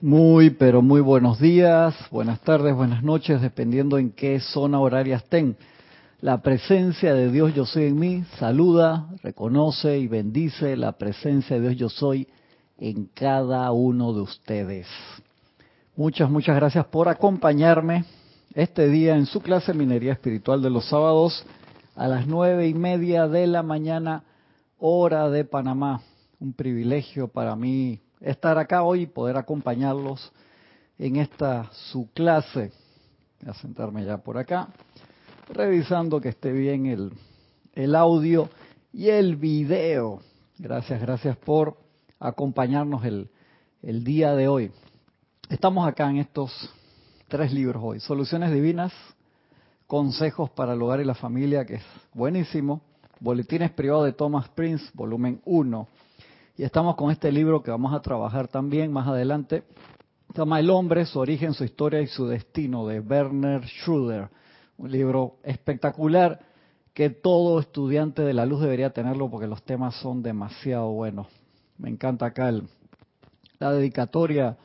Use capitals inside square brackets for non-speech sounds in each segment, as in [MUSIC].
Muy, pero muy buenos días, buenas tardes, buenas noches, dependiendo en qué zona horaria estén. La presencia de Dios yo soy en mí saluda, reconoce y bendice la presencia de Dios yo soy en cada uno de ustedes. Muchas, muchas gracias por acompañarme este día en su clase Minería Espiritual de los sábados a las nueve y media de la mañana, hora de Panamá. Un privilegio para mí estar acá hoy y poder acompañarlos en esta su clase. Voy a sentarme ya por acá, revisando que esté bien el, el audio y el video. Gracias, gracias por acompañarnos el, el día de hoy. Estamos acá en estos tres libros hoy. Soluciones Divinas, Consejos para el Hogar y la Familia, que es buenísimo. Boletines Privados de Thomas Prince, volumen 1 y estamos con este libro que vamos a trabajar también más adelante. Se llama El hombre, su origen, su historia y su destino, de Werner Schroeder. Un libro espectacular que todo estudiante de la luz debería tenerlo porque los temas son demasiado buenos. Me encanta acá la dedicatoria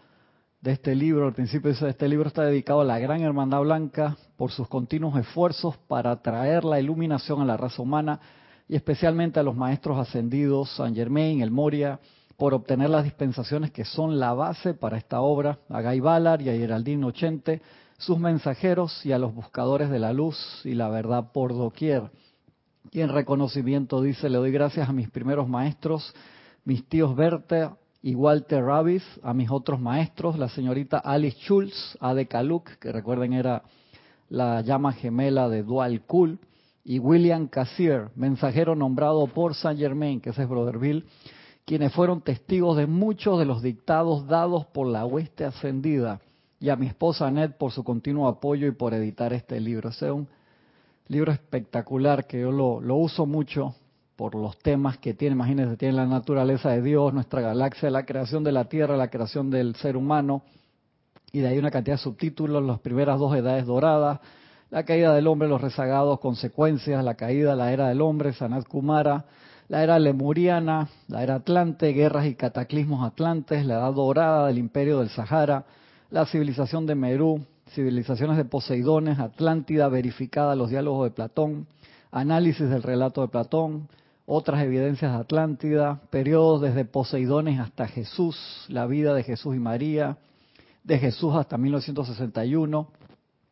de este libro. Al principio dice, este libro está dedicado a la gran hermandad blanca por sus continuos esfuerzos para traer la iluminación a la raza humana y especialmente a los maestros ascendidos San Germain, el Moria, por obtener las dispensaciones que son la base para esta obra, a Guy Ballard y a Geraldine Ochente, sus mensajeros y a los buscadores de la luz y la verdad por doquier. Y en reconocimiento dice, le doy gracias a mis primeros maestros, mis tíos Berta y Walter Ravis, a mis otros maestros, la señorita Alice Schultz, a de Kaluk, que recuerden era la llama gemela de Dual Cool, y William Cassier, mensajero nombrado por Saint Germain, que ese es Brotherville, quienes fueron testigos de muchos de los dictados dados por la hueste ascendida, y a mi esposa Annette por su continuo apoyo y por editar este libro. Ese es un libro espectacular que yo lo, lo uso mucho por los temas que tiene. Imagínense, tiene la naturaleza de Dios, nuestra galaxia, la creación de la Tierra, la creación del ser humano, y de ahí una cantidad de subtítulos, las primeras dos edades doradas, la caída del hombre, los rezagados, consecuencias, la caída, la era del hombre, Sanat Kumara, la era lemuriana, la era atlante, guerras y cataclismos atlantes, la edad dorada del imperio del Sahara, la civilización de Merú, civilizaciones de Poseidones, Atlántida verificada, los diálogos de Platón, análisis del relato de Platón, otras evidencias de Atlántida, periodos desde Poseidones hasta Jesús, la vida de Jesús y María, de Jesús hasta 1961,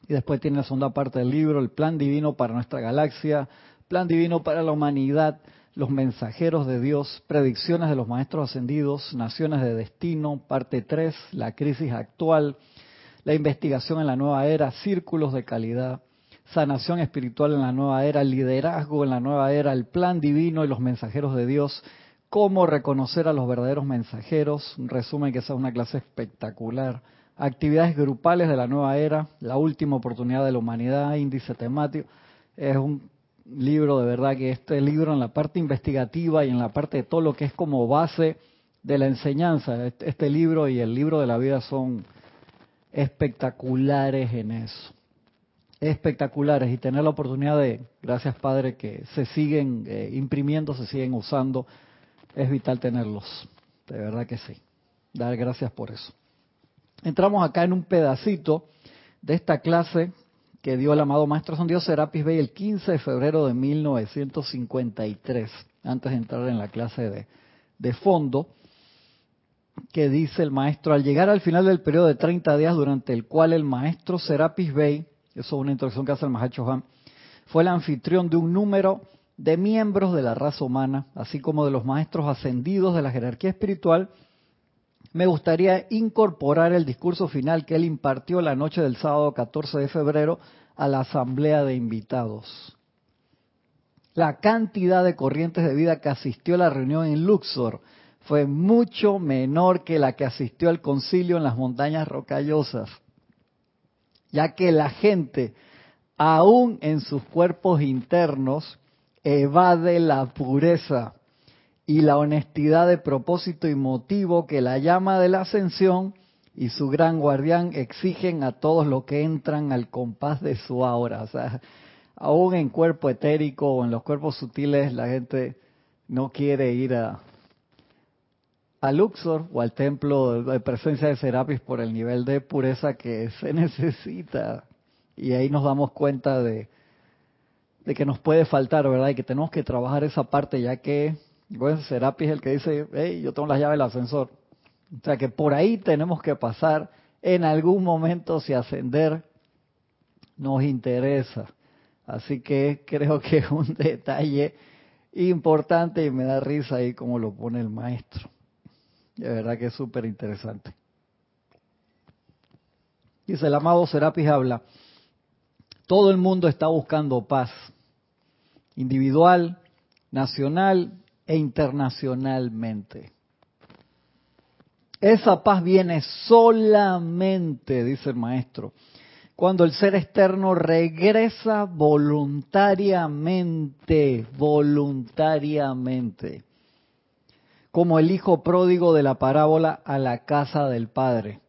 y después tiene la segunda parte del libro, el plan divino para nuestra galaxia, plan divino para la humanidad, los mensajeros de Dios, predicciones de los maestros ascendidos, naciones de destino, parte 3, la crisis actual, la investigación en la nueva era, círculos de calidad, sanación espiritual en la nueva era, liderazgo en la nueva era, el plan divino y los mensajeros de Dios, cómo reconocer a los verdaderos mensajeros, un resumen que es una clase espectacular actividades grupales de la nueva era, la última oportunidad de la humanidad, índice temático. Es un libro de verdad que este libro en la parte investigativa y en la parte de todo lo que es como base de la enseñanza, este, este libro y el libro de la vida son espectaculares en eso. Espectaculares y tener la oportunidad de, gracias Padre, que se siguen eh, imprimiendo, se siguen usando, es vital tenerlos. De verdad que sí. Dar gracias por eso entramos acá en un pedacito de esta clase que dio el amado Maestro Son Dios Serapis Bey el 15 de febrero de 1953, antes de entrar en la clase de, de fondo, que dice el Maestro, al llegar al final del periodo de 30 días durante el cual el Maestro Serapis Bey, eso es una introducción que hace el Mahacho Han, fue el anfitrión de un número de miembros de la raza humana, así como de los maestros ascendidos de la jerarquía espiritual, me gustaría incorporar el discurso final que él impartió la noche del sábado 14 de febrero a la asamblea de invitados. La cantidad de corrientes de vida que asistió a la reunión en Luxor fue mucho menor que la que asistió al concilio en las montañas rocallosas, ya que la gente, aún en sus cuerpos internos, evade la pureza y la honestidad de propósito y motivo que la llama de la ascensión y su gran guardián exigen a todos los que entran al compás de su aura. O sea, aún en cuerpo etérico o en los cuerpos sutiles la gente no quiere ir a, Luxor o al templo de presencia de Serapis por el nivel de pureza que se [LAUGHS] necesita. Y ahí nos damos cuenta de que nos puede faltar, ¿verdad? Y que tenemos que trabajar esa parte ya que, bueno, Serapis es el que dice, hey, yo tengo las llaves del ascensor. O sea que por ahí tenemos que pasar en algún momento si ascender nos interesa. Así que creo que es un [LAUGHS] detalle importante y me da risa ahí como lo pone el maestro. De verdad que es súper interesante. Dice el amado Serapis habla, todo el mundo está buscando paz, individual, nacional e internacionalmente. Esa paz viene solamente, dice el maestro, cuando el ser externo regresa voluntariamente, voluntariamente, como el hijo pródigo de la parábola a la casa del Padre,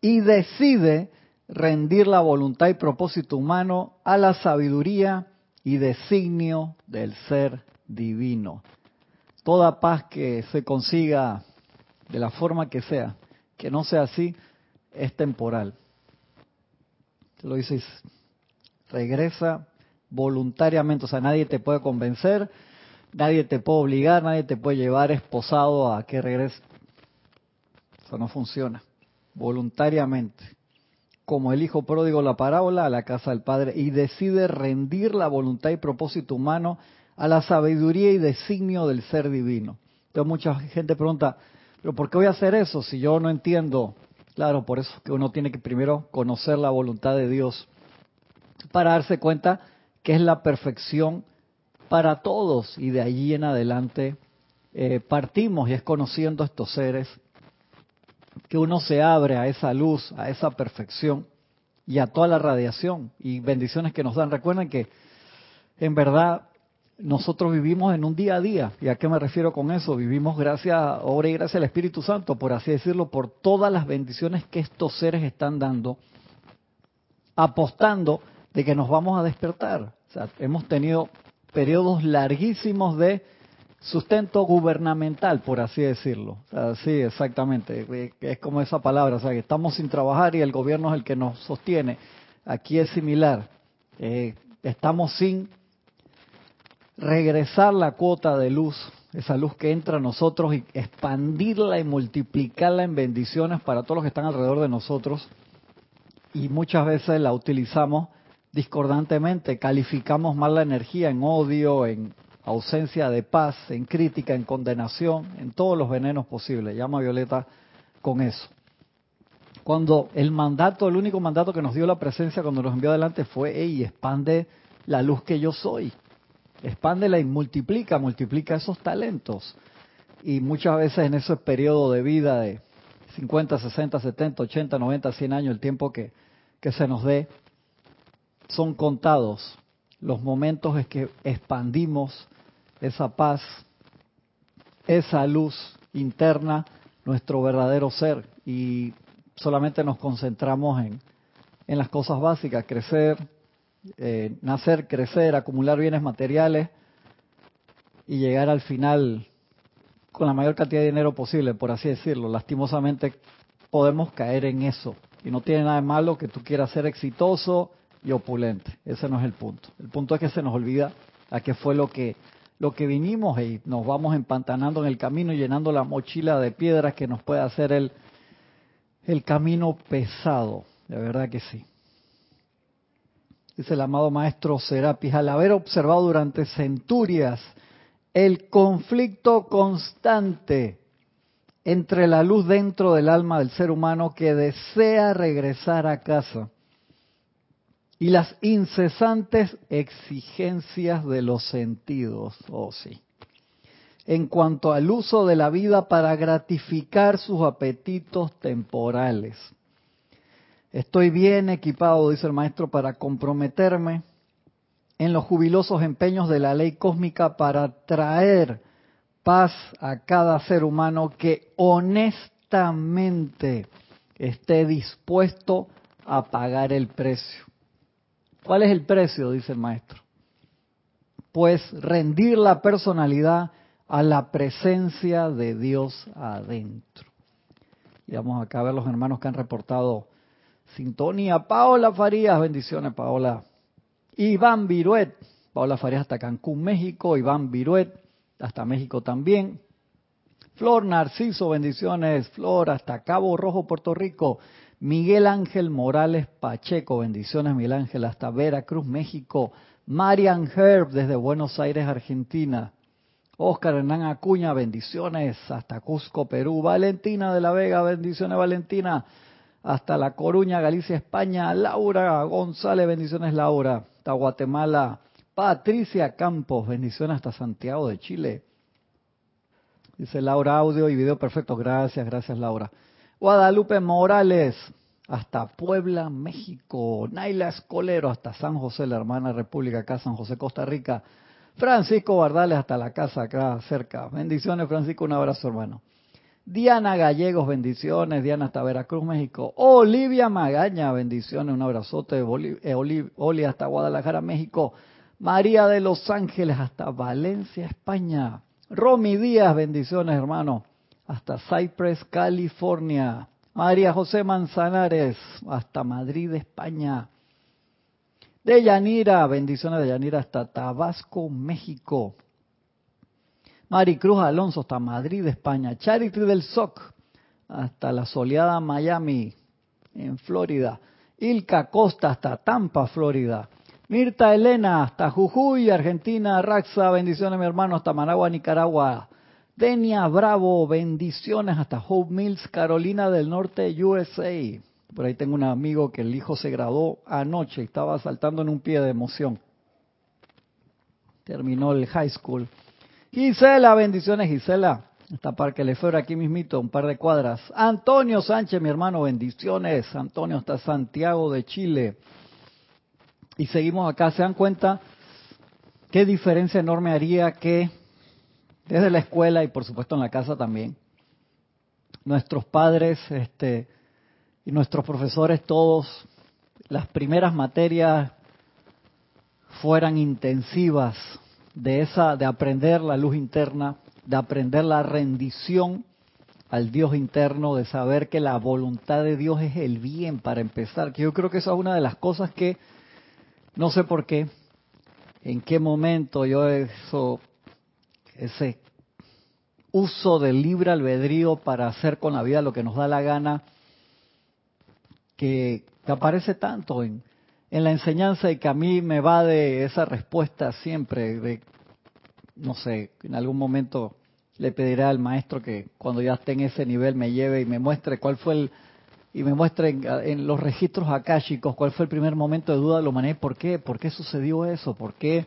y decide rendir la voluntad y propósito humano a la sabiduría y designio del ser divino. Toda paz que se consiga de la forma que sea, que no sea así, es temporal lo dices, regresa voluntariamente, o sea, nadie te puede convencer, nadie te puede obligar, nadie te puede llevar esposado a que regrese. Eso no funciona. Voluntariamente. Como el hijo pródigo la parábola a la casa del padre y decide rendir la voluntad y propósito humano a la sabiduría y designio del ser divino. Entonces mucha gente pregunta, pero ¿por qué voy a hacer eso si yo no entiendo Claro, por eso que uno tiene que primero conocer la voluntad de Dios para darse cuenta que es la perfección para todos y de allí en adelante eh, partimos y es conociendo a estos seres que uno se abre a esa luz, a esa perfección y a toda la radiación y bendiciones que nos dan. Recuerden que en verdad nosotros vivimos en un día a día. ¿Y a qué me refiero con eso? Vivimos gracias, obra y gracias al Espíritu Santo, por así decirlo, por todas las bendiciones que estos seres están dando, apostando de que nos vamos a despertar. O sea, hemos tenido periodos larguísimos de sustento gubernamental, por así decirlo. Sí, exactamente. Es como esa palabra, o sea, que estamos sin trabajar y el gobierno es el que nos sostiene. Aquí es similar. Eh, estamos sin regresar la cuota de luz, esa luz que entra a nosotros y expandirla y multiplicarla en bendiciones para todos los que están alrededor de nosotros. Y muchas veces la utilizamos discordantemente, calificamos mal la energía en odio, en ausencia de paz, en crítica, en condenación, en todos los venenos posibles. Llama a Violeta con eso. Cuando el mandato, el único mandato que nos dio la presencia cuando nos envió adelante fue, y expande la luz que yo soy expándela y multiplica, multiplica esos talentos. Y muchas veces en ese periodo de vida de 50, 60, 70, 80, 90, 100 años, el tiempo que, se nos dé, son contados los momentos en que expandimos esa paz, esa luz interna, nuestro verdadero ser, y solamente nos concentramos en, en las cosas básicas, crecer, eh, nacer, crecer, acumular bienes materiales y llegar al final con la mayor cantidad de dinero posible, por así decirlo. Lastimosamente podemos caer en eso. Y no tiene nada de malo que tú quieras ser exitoso y opulente. Ese no es el punto. El punto es que se nos olvida a qué fue lo que lo que vinimos y nos vamos empantanando en el camino y llenando la mochila de piedras que nos puede hacer el, el camino pesado. De verdad que sí dice el amado maestro Serapis, al haber observado durante centurias el conflicto constante entre la luz dentro del alma del ser humano que desea regresar a casa y las incesantes exigencias de los sentidos, oh sí, en cuanto al uso de la vida para gratificar sus apetitos temporales Estoy bien equipado, dice el maestro, para comprometerme en los jubilosos empeños de la ley cósmica para traer paz a cada ser humano que honestamente esté dispuesto a pagar el precio. ¿Cuál es el precio? dice el maestro. Pues rendir la personalidad a la presencia de Dios adentro. Y vamos acá a ver los hermanos que han reportado sintonía. Paola Farías, bendiciones Paola. Iván Viruet, Paola Farías hasta Cancún, México. Iván Viruet, hasta México también. Flor Narciso, bendiciones. Flor hasta Cabo Rojo, Puerto Rico. Miguel Ángel Morales Pacheco, bendiciones Miguel Ángel hasta Veracruz, México. Marian Herb desde Buenos Aires, Argentina. Oscar Hernán Acuña, bendiciones hasta Cusco, Perú. Valentina de la Vega, bendiciones Valentina hasta La Coruña, Galicia, España. Laura González, bendiciones Laura hasta Guatemala. Patricia Campos, bendiciones hasta Santiago de Chile. Dice Laura, audio y video perfecto. Gracias, gracias Laura. Guadalupe Morales, hasta Puebla, México. Naila Escolero, hasta San José, la hermana República, acá San José, Costa Rica. Francisco Bardales, hasta la casa acá cerca. Bendiciones, Francisco, un abrazo, hermano. Diana Gallegos, bendiciones. Diana hasta Veracruz, México. Olivia Magaña, bendiciones, un abrazote. Eh, Oli hasta Guadalajara, México. María de Los Ángeles hasta Valencia, España. Romy Díaz, bendiciones, hermano. Hasta Cypress, California. María José Manzanares, hasta Madrid, España. De Yanira, bendiciones de Yanira hasta Tabasco, México. Maricruz Alonso hasta Madrid, España. Charity del SOC hasta la soleada Miami, en Florida. Ilka Costa hasta Tampa, Florida. Mirta Elena hasta Jujuy, Argentina. Raxa, bendiciones mi hermano hasta Managua, Nicaragua. Denia Bravo, bendiciones hasta Hope Mills, Carolina del Norte, USA. Por ahí tengo un amigo que el hijo se graduó anoche y estaba saltando en un pie de emoción. Terminó el high school. Gisela, bendiciones Gisela. Hasta Parque Lefebvre aquí mismito, un par de cuadras. Antonio Sánchez, mi hermano, bendiciones. Antonio hasta Santiago de Chile. Y seguimos acá. ¿Se dan cuenta qué diferencia enorme haría que desde la escuela y por supuesto en la casa también, nuestros padres este, y nuestros profesores todos, las primeras materias fueran intensivas de esa, de aprender la luz interna, de aprender la rendición al Dios interno, de saber que la voluntad de Dios es el bien para empezar, que yo creo que esa es una de las cosas que no sé por qué, en qué momento yo eso ese uso del libre albedrío para hacer con la vida lo que nos da la gana, que, aparece tanto en, en la enseñanza y que a mí me va de esa respuesta siempre, de, no sé, en algún momento le pediré al maestro que cuando ya esté en ese nivel me lleve y me muestre cuál fue el, y me muestre en, los registros akáshicos cuál fue el primer momento de duda de la humanidad, por qué, por qué sucedió eso, por qué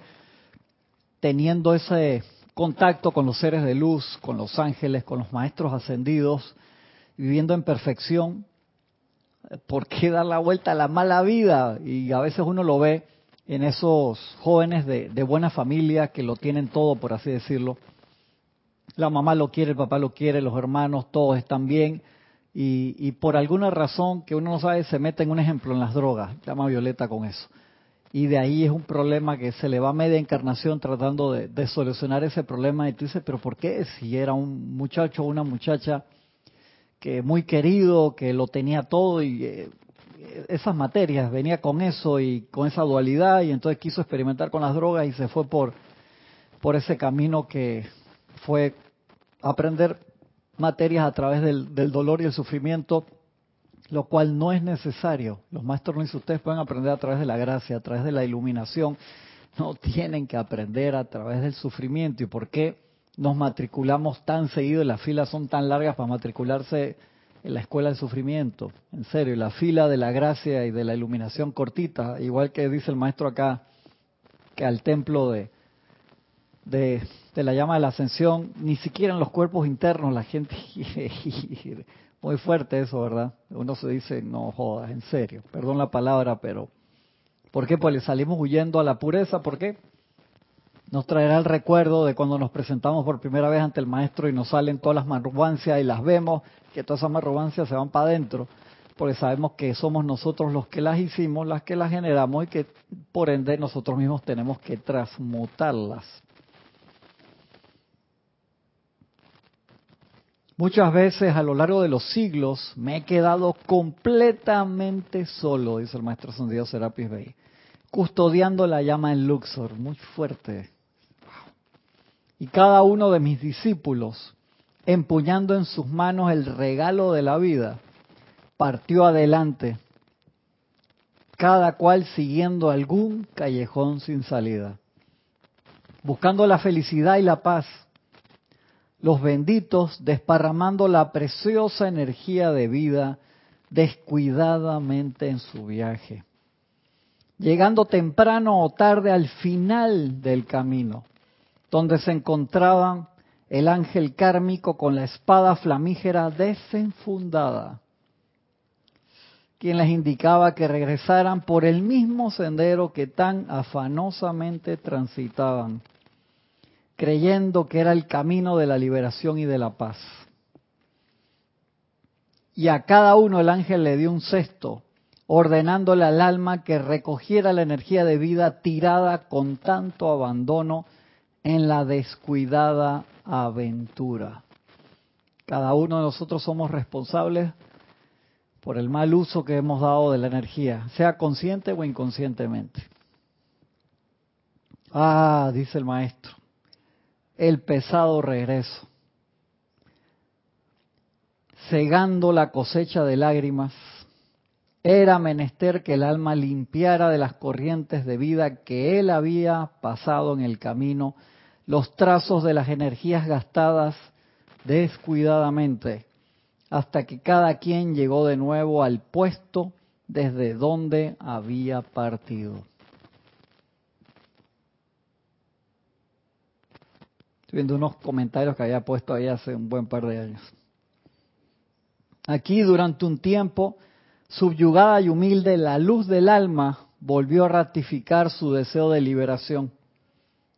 teniendo ese contacto con los seres de luz, con los ángeles, con los maestros ascendidos, viviendo en perfección, ¿por qué dar la vuelta a la mala vida? Y a veces uno lo ve en esos jóvenes de, buena familia que lo tienen todo, por así decirlo. La mamá lo quiere, el papá lo quiere, los hermanos, todos están bien. Y, por alguna razón que uno no sabe, se mete en un ejemplo en las drogas. Llama Violeta con eso y de ahí es un problema que se le va a media encarnación tratando de, solucionar ese problema y tú dices, pero ¿por qué? Si era un muchacho o una muchacha que muy querido, que lo tenía todo y eh, esas materias, venía con eso y con esa dualidad y entonces quiso experimentar con las drogas y se fue por, por ese camino que fue aprender materias a través del, del dolor y el sufrimiento lo cual no es necesario. Los maestros no ustedes pueden aprender a través de la gracia, a través de la iluminación, no tienen que aprender a través del sufrimiento. ¿Y por qué nos matriculamos tan seguido y las filas son tan largas para matricularse en la escuela del sufrimiento? En serio, la fila de la gracia y de la iluminación cortita, igual que dice el maestro acá, que al templo de, de, la llama de la ascensión, ni siquiera en los cuerpos internos la gente [LAUGHS] Muy fuerte eso, ¿verdad? Uno se dice, no jodas, en serio, perdón la palabra, pero ¿por qué? Pues le salimos huyendo a la pureza, ¿por qué? Nos traerá el recuerdo de cuando nos presentamos por primera vez ante el maestro y nos salen todas las marrubancias y las vemos, que todas esas marrubancias se van para adentro, porque sabemos que somos nosotros los que las hicimos, las que las generamos y que por ende nosotros mismos tenemos que transmutarlas. Muchas veces a lo largo de los siglos me he quedado completamente solo, dice el maestro Santiago Serapis Bey, custodiando la llama en Luxor, muy fuerte. Y cada uno de mis discípulos, empuñando en sus manos el regalo de la vida, partió adelante, cada cual siguiendo algún callejón sin salida, buscando la felicidad y la paz los benditos desparramando la preciosa energía de vida descuidadamente en su viaje, llegando temprano o tarde al final del camino, donde se encontraban el ángel kármico con la espada flamígera desenfundada, quien les indicaba que regresaran por el mismo sendero que tan afanosamente transitaban creyendo que era el camino de la liberación y de la paz. Y a cada uno el ángel le dio un cesto, ordenándole al alma que recogiera la energía de vida tirada con tanto abandono en la descuidada aventura. Cada uno de nosotros somos responsables por el mal uso que hemos dado de la energía, sea consciente o inconscientemente. Ah, dice el maestro, el pesado regreso, cegando la cosecha de lágrimas, era menester que el alma limpiara de las corrientes de vida que él había pasado en el camino los trazos de las energías gastadas descuidadamente, hasta que cada quien llegó de nuevo al puesto desde donde había partido. Estoy viendo unos comentarios que había puesto ahí hace un buen par de años. Aquí durante un tiempo, subyugada y humilde, la luz del alma volvió a ratificar su deseo de liberación.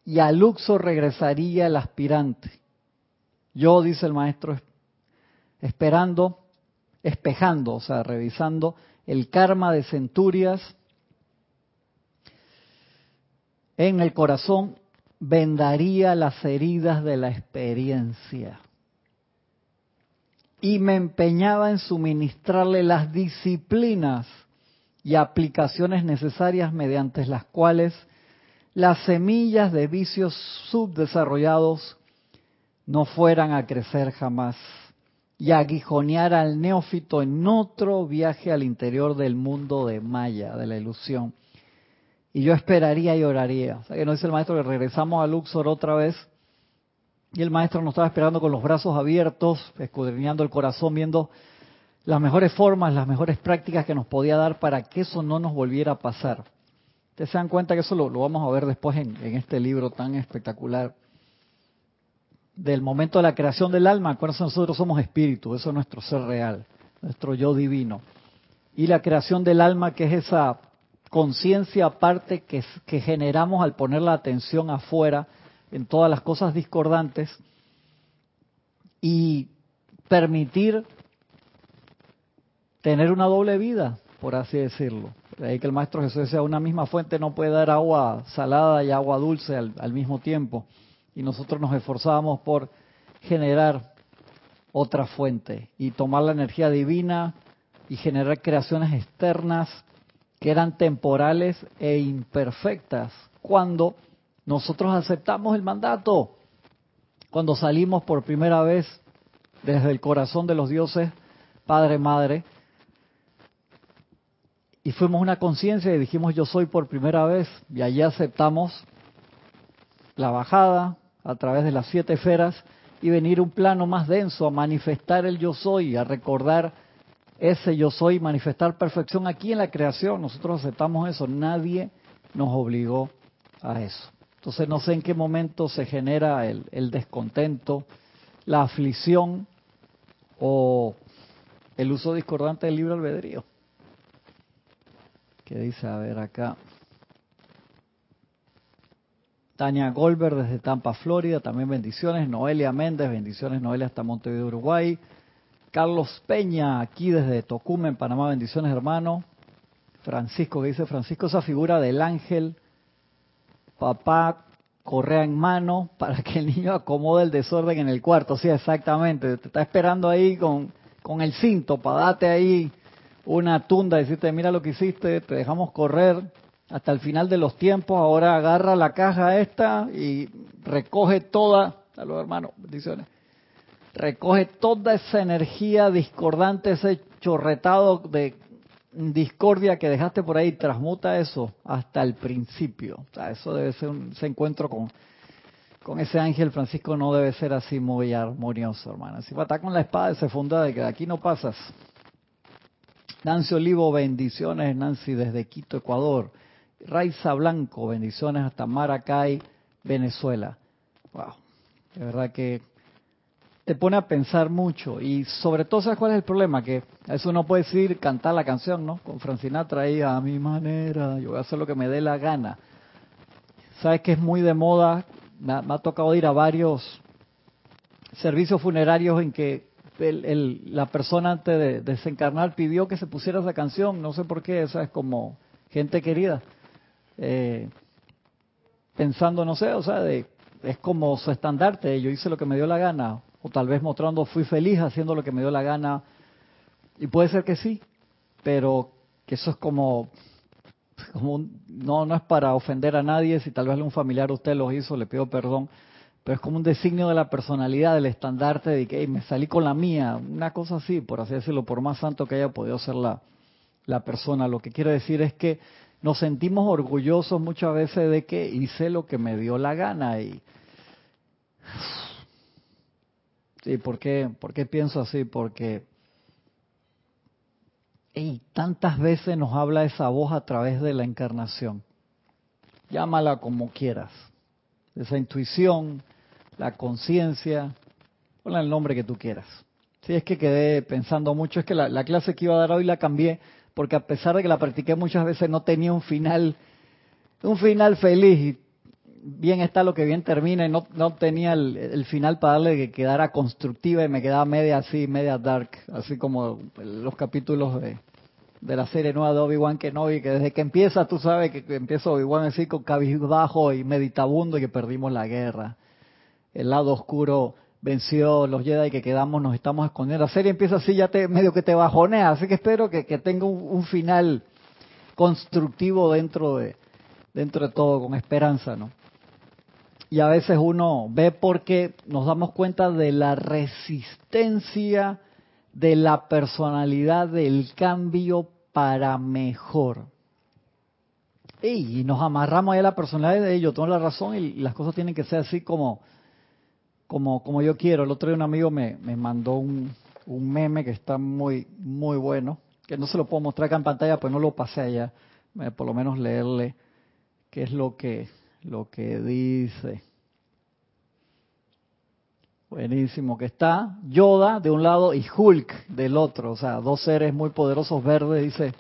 Y a Luxor regresaría el aspirante. Yo, dice el maestro, esperando, espejando, o sea, revisando el karma de centurias en el corazón vendaría las heridas de la experiencia y me empeñaba en suministrarle las disciplinas y aplicaciones necesarias mediante las cuales las semillas de vicios subdesarrollados no fueran a crecer jamás y aguijonear al neófito en otro viaje al interior del mundo de Maya, de la ilusión, y yo esperaría y oraría. O sea, que nos dice el maestro que regresamos a Luxor otra vez y el maestro nos estaba esperando con los brazos abiertos, escudriñando el corazón, viendo las mejores formas, las mejores prácticas que nos podía dar para que eso no nos volviera a pasar. Ustedes se dan cuenta que eso lo, vamos a ver después en, este libro tan espectacular. Del momento de la creación del alma, acuérdense, nosotros somos espíritu, eso es nuestro ser real, nuestro yo divino. Y la creación del alma, que es esa conciencia aparte que generamos al poner la atención afuera en todas las cosas discordantes y permitir tener una doble vida, por así decirlo. De ahí que el Maestro Jesús decía, una misma fuente no puede dar agua salada y agua dulce al, al mismo tiempo. Y nosotros nos esforzábamos por generar otra fuente y tomar la energía divina y generar creaciones externas que eran temporales e imperfectas cuando nosotros aceptamos el mandato, cuando salimos por primera vez desde el corazón de los dioses, Padre, Madre, y fuimos una conciencia y dijimos yo soy por primera vez, y allí aceptamos la bajada a través de las siete esferas y venir un plano más denso a manifestar el yo soy, a recordar ese yo soy, manifestar perfección aquí en la creación. Nosotros aceptamos eso, nadie nos obligó a eso. Entonces no sé en qué momento se genera el, descontento, la aflicción o el uso discordante del libre albedrío. ¿Qué dice? A ver acá. Tania Goldberg desde Tampa, Florida, también bendiciones. Noelia Méndez, bendiciones. Noelia hasta Montevideo, Uruguay. Carlos Peña, aquí desde Tocumen, Panamá, bendiciones hermano. Francisco, que dice Francisco, esa figura del ángel, papá correa en mano para que el niño acomode el desorden en el cuarto. Sí, exactamente. Te está esperando ahí con, con el cinto para darte ahí una tunda, decirte, mira lo que hiciste, te dejamos correr hasta el final de los tiempos, ahora agarra la caja esta y recoge toda, saludos hermano, bendiciones, recoge toda esa energía discordante, ese chorretado de discordia que dejaste por ahí, transmuta eso hasta el principio. O sea, eso debe ser un, ese encuentro con, con ese ángel Francisco no debe ser así muy armonioso, hermano. Si va a estar con la espada se funda de que de aquí no pasas. Nancy Olivo, bendiciones, Nancy, desde Quito, Ecuador. Raiza Blanco, bendiciones hasta Maracay, Venezuela. Wow, de verdad que te pone a pensar mucho y sobre todo, ¿sabes cuál es el problema? Que eso no puede decir cantar la canción, ¿no? Con Francina traía a mi manera, yo voy a hacer lo que me dé la gana. ¿Sabes que es muy de moda? Me ha, tocado ir a varios servicios funerarios en que la persona antes de desencarnar pidió que se pusiera esa canción, no sé por qué, esa es como gente querida. Eh, pensando, no sé, o sea, de, es como su estandarte, yo hice lo que me dio la gana, o tal vez mostrando fui feliz haciendo lo que me dio la gana, y puede ser que sí, pero que eso es como, como no, no es para ofender a nadie, si tal vez un familiar usted lo hizo, le pido perdón, pero es como un designio de la personalidad, del estandarte de que me salí con la mía, una cosa así, por así decirlo, por más santo que haya podido ser la, la persona. Lo que quiero decir es que nos sentimos orgullosos muchas veces de que hice lo que me dio la gana y [SIGHS] sí, ¿por qué, ¿por qué pienso así? Porque y tantas veces nos habla esa voz a través de la encarnación. Llámala como quieras. Esa intuición, la conciencia, ponle el nombre que tú quieras. Si es que quedé pensando mucho, es que la clase que iba a dar hoy la cambié porque a pesar de que la practiqué muchas veces no tenía un final, un final feliz. Y bien está lo que bien termina y no, no tenía el, final para darle que quedara constructiva y me quedaba media así, media dark, así como los capítulos de, de la serie nueva de Obi-Wan Kenobi, que desde que empieza, tú sabes que, empieza Obi-Wan así con cabizbajo y meditabundo y que perdimos la guerra. El lado oscuro venció los Jedi que quedamos, nos estamos escondiendo. La serie empieza así, ya te medio que te bajonea, así que espero que, tenga un, final constructivo dentro de, dentro de todo, con esperanza, ¿no? Y a veces uno ve porque nos damos cuenta de la resistencia de la personalidad del cambio para mejor. Y nos amarramos ahí a la personalidad de ellos, tengo la razón y las cosas tienen que ser así como, como, yo quiero. El otro día un amigo me, mandó un, meme que está muy, muy bueno, que no se lo puedo mostrar acá en pantalla, pues no lo pasé allá. Por lo menos leerle qué es lo que, lo que dice. Buenísimo, que está Yoda de un lado y Hulk del otro, o sea, dos seres muy poderosos verdes. Dice,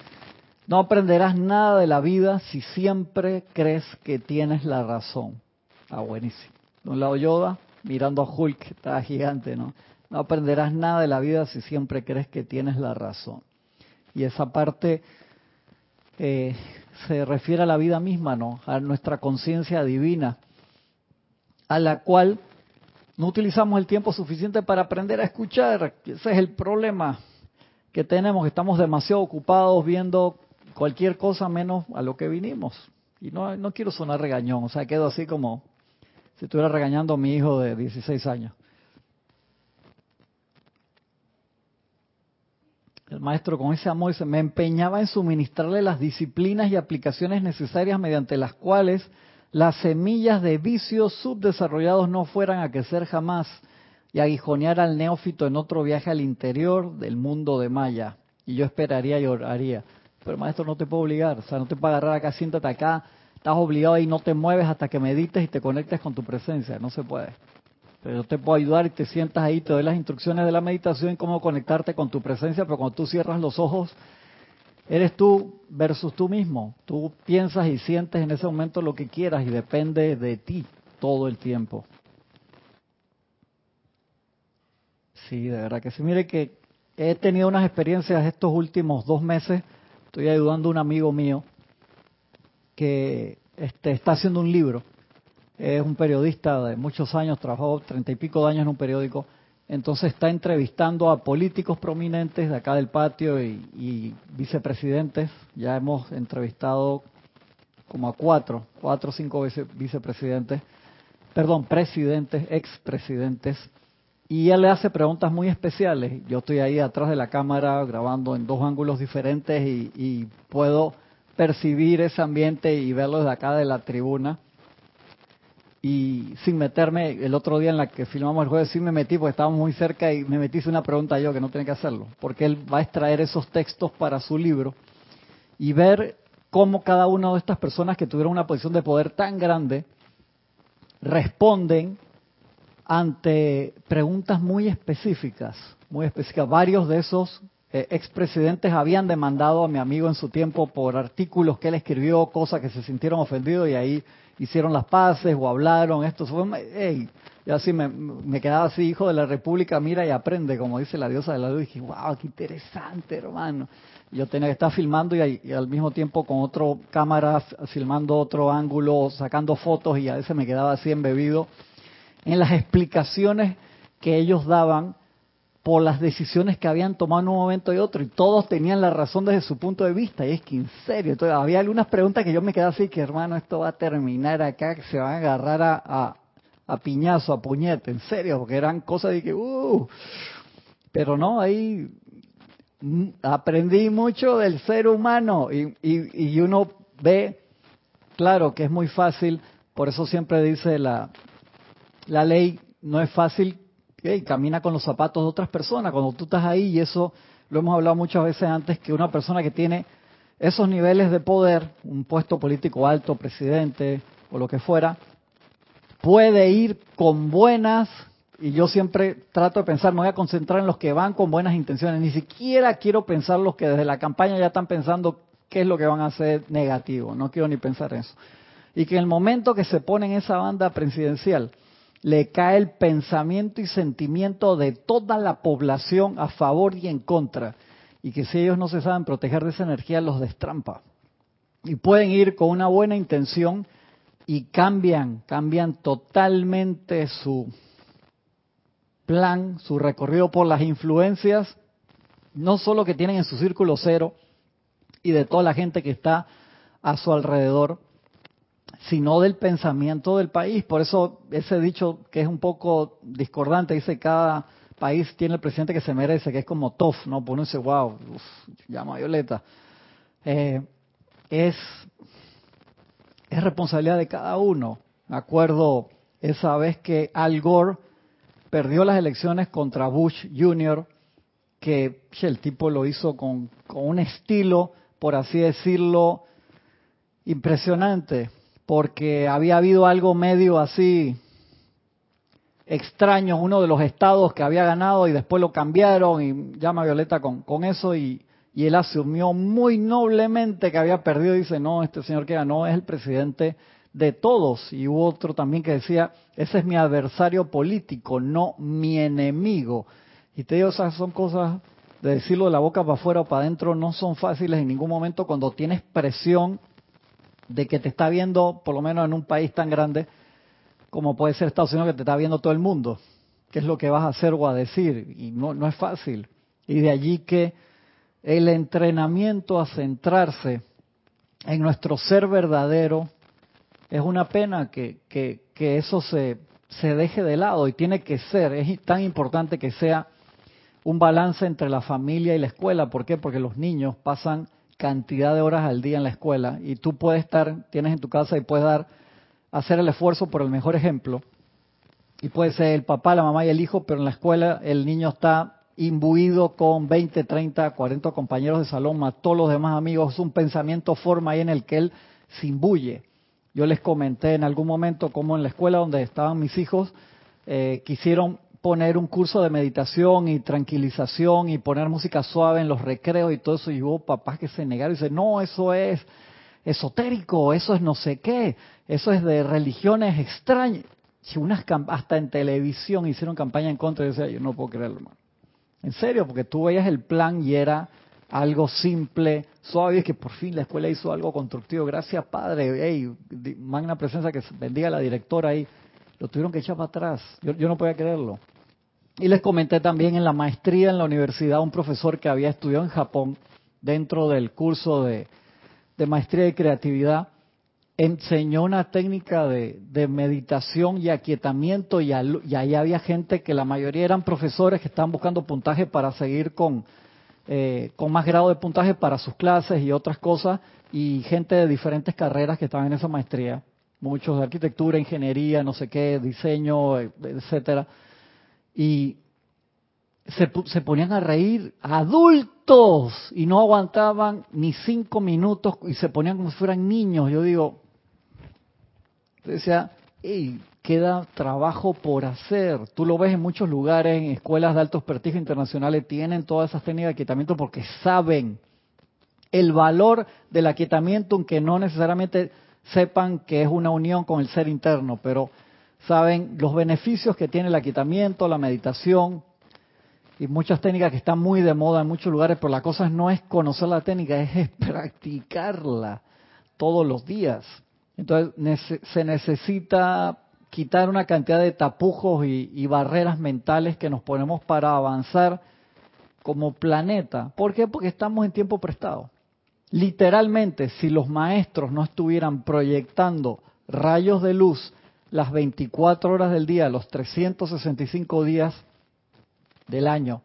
no aprenderás nada de la vida si siempre crees que tienes la razón. Ah, buenísimo. De un lado Yoda, mirando a Hulk, está gigante, ¿no? No aprenderás nada de la vida si siempre crees que tienes la razón. Y esa parte eh, se refiere a la vida misma, ¿no? A nuestra conciencia divina, a la cual no utilizamos el tiempo suficiente para aprender a escuchar. Ese es el problema que tenemos, estamos demasiado ocupados viendo cualquier cosa menos a lo que vinimos. Y no, no quiero sonar regañón, o sea, quedo así como si estuviera regañando a mi hijo de 16 años. El maestro con ese amor dice, me empeñaba en suministrarle las disciplinas y aplicaciones necesarias mediante las cuales las semillas de vicios subdesarrollados no fueran a crecer jamás y aguijonear al neófito en otro viaje al interior del mundo de Maya. Y yo esperaría y oraría. Pero maestro, no te puedo obligar, o sea, no te puedo agarrar acá, siéntate acá, estás obligado y no te mueves hasta que medites y te conectes con tu presencia. No se puede. Pero yo te puedo ayudar y te sientas ahí, te doy las instrucciones de la meditación, cómo conectarte con tu presencia, pero cuando tú cierras los ojos, eres tú versus tú mismo. Tú piensas y sientes en ese momento lo que quieras y depende de ti todo el tiempo. Sí, de verdad que sí. Mire que he tenido unas experiencias estos últimos dos meses. Estoy ayudando a un amigo mío que este, está haciendo un libro es un periodista de muchos años, trabajó treinta y pico de años en un periódico, entonces está entrevistando a políticos prominentes de acá del patio y, vicepresidentes. Ya hemos entrevistado como a cuatro, cuatro o cinco vicepresidentes, perdón, presidentes, expresidentes. Y él le hace preguntas muy especiales. Yo estoy ahí atrás de la cámara grabando en dos ángulos diferentes y puedo percibir ese ambiente y verlo desde acá de la tribuna y sin meterme, el otro día en la que filmamos el jueves sí me metí porque estábamos muy cerca y me metí una pregunta yo que no tenía que hacerlo, porque él va a extraer esos textos para su libro y ver cómo cada una de estas personas que tuvieron una posición de poder tan grande responden ante preguntas muy específicas, muy específicas. Varios de esos eh, expresidentes habían demandado a mi amigo en su tiempo por artículos que él escribió, cosas que se sintieron ofendidos y ahí hicieron las paces o hablaron, esto fue, hey, yo así me, quedaba así, hijo de la República, mira y aprende, como dice la diosa de la luz, y dije, wow, qué interesante, hermano. Yo tenía que estar filmando y, al mismo tiempo con otro cámara filmando otro ángulo, sacando fotos y a veces me quedaba así embebido en las explicaciones que ellos daban por las decisiones que habían tomado en un momento y otro, y todos tenían la razón desde su punto de vista, y es que en serio, entonces, había algunas preguntas que yo me quedaba así, que hermano, esto va a terminar acá, que se van a agarrar a, a, piñazo, a puñete, en serio, porque eran cosas de que, uh, pero no, ahí mm, aprendí mucho del ser humano, y, y, y uno ve, claro, que es muy fácil, por eso siempre dice la, la ley, no es fácil y camina con los zapatos de otras personas. Cuando tú estás ahí, y eso lo hemos hablado muchas veces antes, que una persona que tiene esos niveles de poder, un puesto político alto, presidente o lo que fuera, puede ir con buenas, y yo siempre trato de pensar, me voy a concentrar en los que van con buenas intenciones, ni siquiera quiero pensar los que desde la campaña ya están pensando qué es lo que van a hacer negativo, no quiero ni pensar eso. Y que en el momento que se pone en esa banda presidencial, le cae el pensamiento y sentimiento de toda la población a favor y en contra. Y que si ellos no se saben proteger de esa energía, los destrampa. Y pueden ir con una buena intención y cambian, cambian totalmente su plan, su recorrido por las influencias, no solo que tienen en su círculo cero y de toda la gente que está a su alrededor, sino del pensamiento del país. Por eso ese dicho que es un poco discordante, dice cada país tiene el presidente que se merece, que es como tough, ¿no? Pues uno dice, wow, llama Violeta. Eh, es, es responsabilidad de cada uno. Me acuerdo esa vez que Al Gore perdió las elecciones contra Bush Jr., que el tipo lo hizo con un estilo, por así decirlo, impresionante porque había habido algo medio así extraño, uno de los estados que había ganado y después lo cambiaron y llama Violeta con, con eso y, y, él asumió muy noblemente que había perdido y dice, no, este señor que ganó es el presidente de todos. Y hubo otro también que decía, ese es mi adversario político, no mi enemigo. Y te digo, esas son cosas de decirlo de la boca para afuera o para adentro, no son fáciles en ningún momento cuando tienes presión de que te está viendo, por lo menos en un país tan grande como puede ser Estados Unidos, que te está viendo todo el mundo. ¿Qué es lo que vas a hacer o a decir? Y no, no es fácil. Y de allí que el entrenamiento a centrarse en nuestro ser verdadero es una pena que, que, que eso se, se deje de lado y tiene que ser, es tan importante que sea un balance entre la familia y la escuela. ¿Por qué? Porque los niños pasan cantidad de horas al día en la escuela y tú puedes estar, tienes en tu casa y puedes dar, hacer el esfuerzo por el mejor ejemplo. Y puede ser el papá, la mamá y el hijo, pero en la escuela el niño está imbuido con 20, 30, 40 compañeros de salón, más todos los demás amigos, es un pensamiento forma ahí en el que él se imbuye. Yo les comenté en algún momento cómo en la escuela donde estaban mis hijos eh, quisieron poner un curso de meditación y tranquilización y poner música suave en los recreos y todo eso. Y hubo papás que se negaron y dicen, no, eso es esotérico, eso es no sé qué, eso es de religiones extrañas. Si unas hasta en televisión hicieron campaña en contra, y decía, yo no puedo creerlo, hermano. En serio, porque tú veías el plan y era algo simple, suave, es que por fin la escuela hizo algo constructivo. Gracias, Padre. Hey, magna presencia que bendiga a la directora ahí. Lo tuvieron que echar para atrás. Yo, yo no podía creerlo. Y les comenté también en la maestría en la universidad un profesor que había estudiado en Japón dentro del curso de, maestría de creatividad enseñó una técnica de, meditación y aquietamiento y, ahí había gente que la mayoría eran profesores que estaban buscando puntaje para seguir con, eh, con más grado de puntaje para sus clases y otras cosas y gente de diferentes carreras que estaban en esa maestría, muchos de arquitectura, ingeniería, no sé qué, diseño, etcétera. Y se, se ponían a reír adultos y no aguantaban ni cinco minutos y se ponían como si fueran niños. Yo digo, decía, hey, queda trabajo por hacer. Tú lo ves en muchos lugares, en escuelas de altos prestigio internacionales, tienen todas esas técnicas de aquietamiento porque saben el valor del aquietamiento, aunque no necesariamente sepan que es una unión con el ser interno, pero saben los beneficios que tiene el aquietamiento, la meditación y muchas técnicas que están muy de moda en muchos lugares, pero la cosa no es conocer la técnica, es practicarla todos los días. Entonces se necesita quitar una cantidad de tapujos y, barreras mentales que nos ponemos para avanzar como planeta. ¿Por qué? Porque estamos en tiempo prestado. Literalmente, si los maestros no estuvieran proyectando rayos de luz las 24 horas del día, los 365 días del año,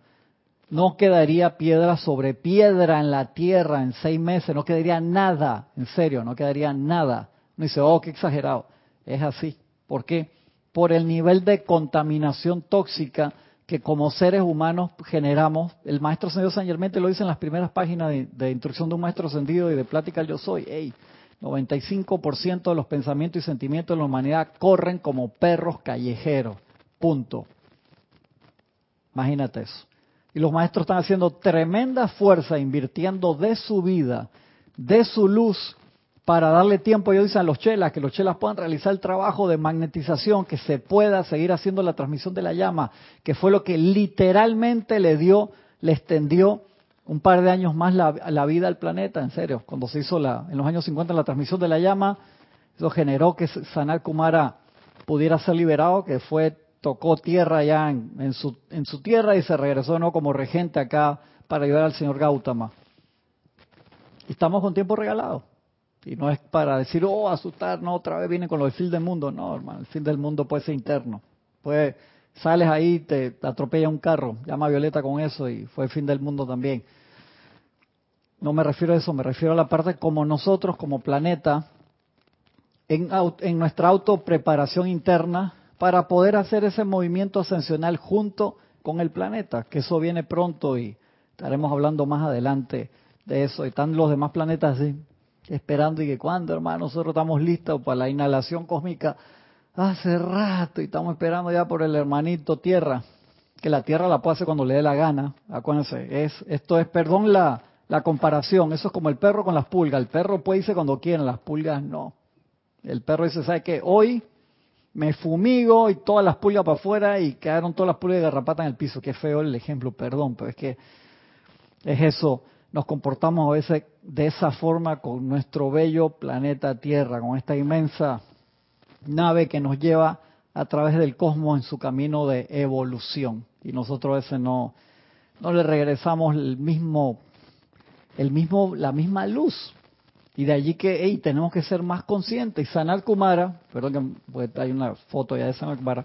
no quedaría piedra sobre piedra en la tierra en seis meses, no quedaría nada, en serio, no quedaría nada. No dice, oh, qué exagerado. Es así. ¿Por qué? Por el nivel de contaminación tóxica que como seres humanos generamos. El maestro Ascendido San lo dice en las primeras páginas de, instrucción de un maestro ascendido y de plática yo soy. Hey, 95% de los pensamientos y sentimientos de la humanidad corren como perros callejeros. Punto. Imagínate eso. Y los maestros están haciendo tremenda fuerza, invirtiendo de su vida, de su luz, para darle tiempo, ellos dicen a los chelas, que los chelas puedan realizar el trabajo de magnetización, que se pueda seguir haciendo la transmisión de la llama, que fue lo que literalmente le dio, le extendió un par de años más la, vida al planeta, en serio. Cuando se hizo la, en los años 50 la transmisión de la llama, eso generó que Sanal Kumara pudiera ser liberado, que fue, tocó tierra ya en, su, en su tierra y se regresó ¿no? como regente acá para ayudar al señor Gautama. Estamos con tiempo regalado. Y no es para decir, oh, asustar, no, otra vez viene con lo del fin del mundo. No, hermano, el fin del mundo puede ser interno. Puede, sales ahí, te, atropella un carro, llama Violeta con eso y fue el fin del mundo también. No me refiero a eso, me refiero a la parte como nosotros, como planeta, en, en nuestra autopreparación interna para poder hacer ese movimiento ascensional junto con el planeta, que eso viene pronto y estaremos hablando más adelante de eso. Y están los demás planetas así, esperando y que cuando, hermano, nosotros estamos listos para la inhalación cósmica hace rato y estamos esperando ya por el hermanito Tierra, que la Tierra la puede hacer cuando le dé la gana. Acuérdense, es, esto es, perdón la, la comparación, eso es como el perro con las pulgas. El perro puede irse cuando quiera, las pulgas no. El perro dice, ¿sabe qué? Hoy me fumigo y todas las pulgas para afuera y quedaron todas las pulgas de garrapata en el piso. Qué feo el ejemplo, perdón, pero es que es eso nos comportamos a veces de esa forma con nuestro bello planeta Tierra, con esta inmensa nave que nos lleva a través del cosmos en su camino de evolución. Y nosotros a veces no, no le regresamos el mismo, el mismo, la misma luz. Y de allí que hey, tenemos que ser más conscientes. Y Sanal Kumara, perdón que pues, hay una foto ya de Sanal Kumara,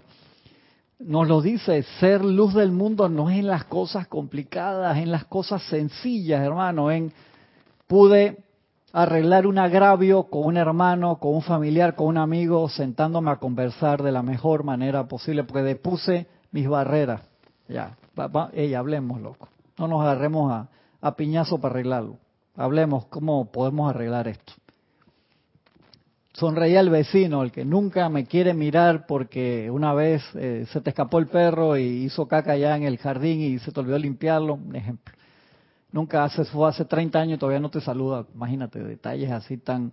nos lo dice, ser luz del mundo no es en las cosas complicadas, en las cosas sencillas, hermano, en pude arreglar un agravio con un hermano, con un familiar, con un amigo, sentándome a conversar de la mejor manera posible, porque depuse mis barreras. Ya, ella, hablemos, loco. No nos agarremos a, a piñazo para arreglarlo. Hablemos cómo podemos arreglar esto sonreía el vecino, el que nunca me quiere mirar porque una vez eh, se te escapó el perro y hizo caca allá en el jardín y se te olvidó limpiarlo, un ejemplo. Nunca hace, fue hace 30 años y todavía no te saluda, imagínate, detalles así tan,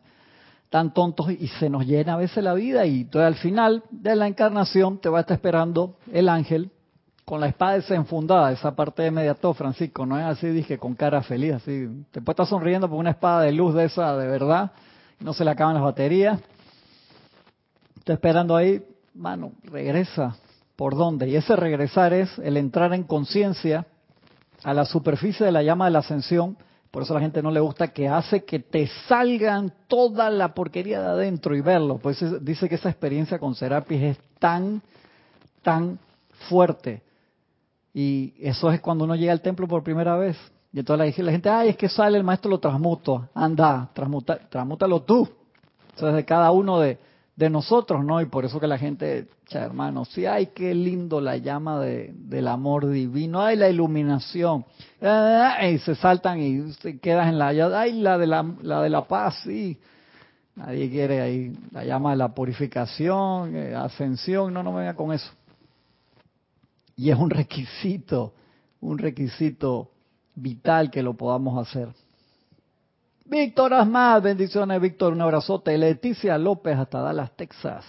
tan tontos y se nos llena a veces la vida y al final de la encarnación te va a estar esperando el ángel con la espada desenfundada, esa parte de mediato, Francisco, no es así, dije, con cara feliz, así. Te puede estar sonriendo por una espada de luz de esa, de verdad, no se le acaban las baterías. Está esperando ahí, mano, regresa. ¿Por dónde? Y ese regresar es el entrar en conciencia a la superficie de la llama de la ascensión. Por eso a la gente no le gusta que hace que te salgan toda la porquería de adentro y verlo. Pues dice que esa experiencia con Serapis es tan, tan fuerte y eso es cuando uno llega al templo por primera vez. Y entonces la gente, ay, es que sale el maestro lo transmuto. Anda, transmuta, transmútalo tú. Eso es de cada uno de, nosotros, ¿no? Y por eso que la gente, cha, hermano, sí, ay, qué lindo la llama de, del amor divino, ay, la iluminación. Y se saltan y se quedan en la, ay, la de la, la de la paz, sí. Nadie quiere ahí la llama de la purificación, eh, ascensión, no, no me venga con eso. Y es un requisito, un requisito vital que lo podamos hacer. Víctor Asmad, bendiciones Víctor, un abrazote. Leticia López hasta Dallas, Texas.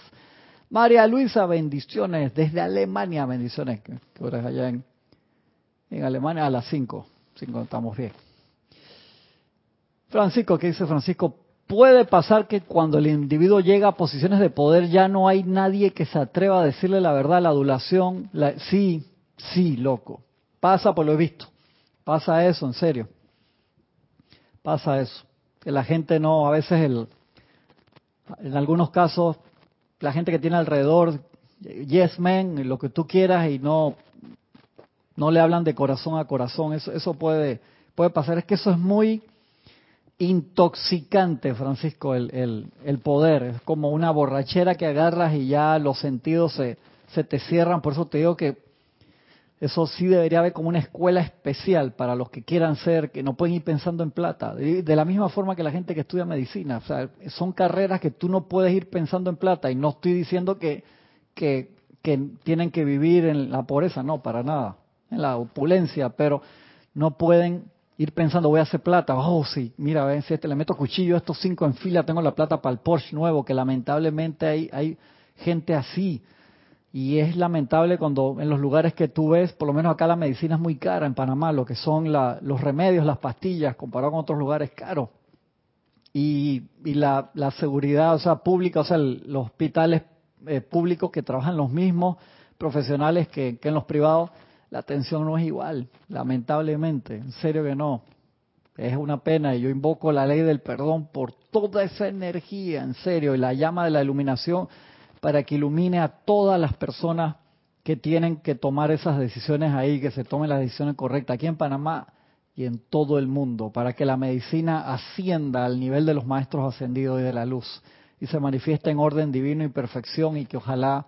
María Luisa, bendiciones desde Alemania, bendiciones. ¿Qué hora es allá en, en Alemania? A las 5, 5 estamos bien. Francisco, ¿qué dice Francisco? Puede pasar que cuando el individuo llega a posiciones de poder ya no hay nadie que se atreva a decirle la verdad, la adulación. La... Sí, sí, loco. Pasa, por lo visto. Pasa eso, en serio. Pasa eso. Que la gente no, a veces el, en algunos casos, la gente que tiene alrededor, yes men, lo que tú quieras y no, no le hablan de corazón a corazón. Eso, eso puede, puede pasar. Es que eso es muy intoxicante, Francisco, el, el, poder. Es como una borrachera que agarras y ya los sentidos se, se te cierran. Por eso te digo que eso sí debería haber como una escuela especial para los que quieran ser, que no pueden ir pensando en plata. De, la misma forma que la gente que estudia medicina. O sea, son carreras que tú no puedes ir pensando en plata. Y no estoy diciendo que, que, tienen que vivir en la pobreza, no, para nada. En la opulencia, pero no pueden ir pensando, voy a hacer plata, oh sí, mira, ven, si este, le meto cuchillo estos cinco en fila, tengo la plata para el Porsche nuevo, que lamentablemente hay, hay gente así. Y es lamentable cuando en los lugares que tú ves, por lo menos acá la medicina es muy cara en Panamá, lo que son los remedios, las pastillas, comparado con otros lugares caros. Y, y la, la, seguridad, o sea, pública, o sea, los hospitales eh, públicos que trabajan los mismos profesionales que, que en los privados, la atención no es igual, lamentablemente, en serio que no. Es una pena y yo invoco la ley del perdón por toda esa energía, en serio, y la llama de la iluminación para que ilumine a todas las personas que tienen que tomar esas decisiones ahí, que se tomen las decisiones correctas aquí en Panamá y en todo el mundo, para que la medicina ascienda al nivel de los maestros ascendidos y de la luz y se manifieste en orden divino y perfección y que ojalá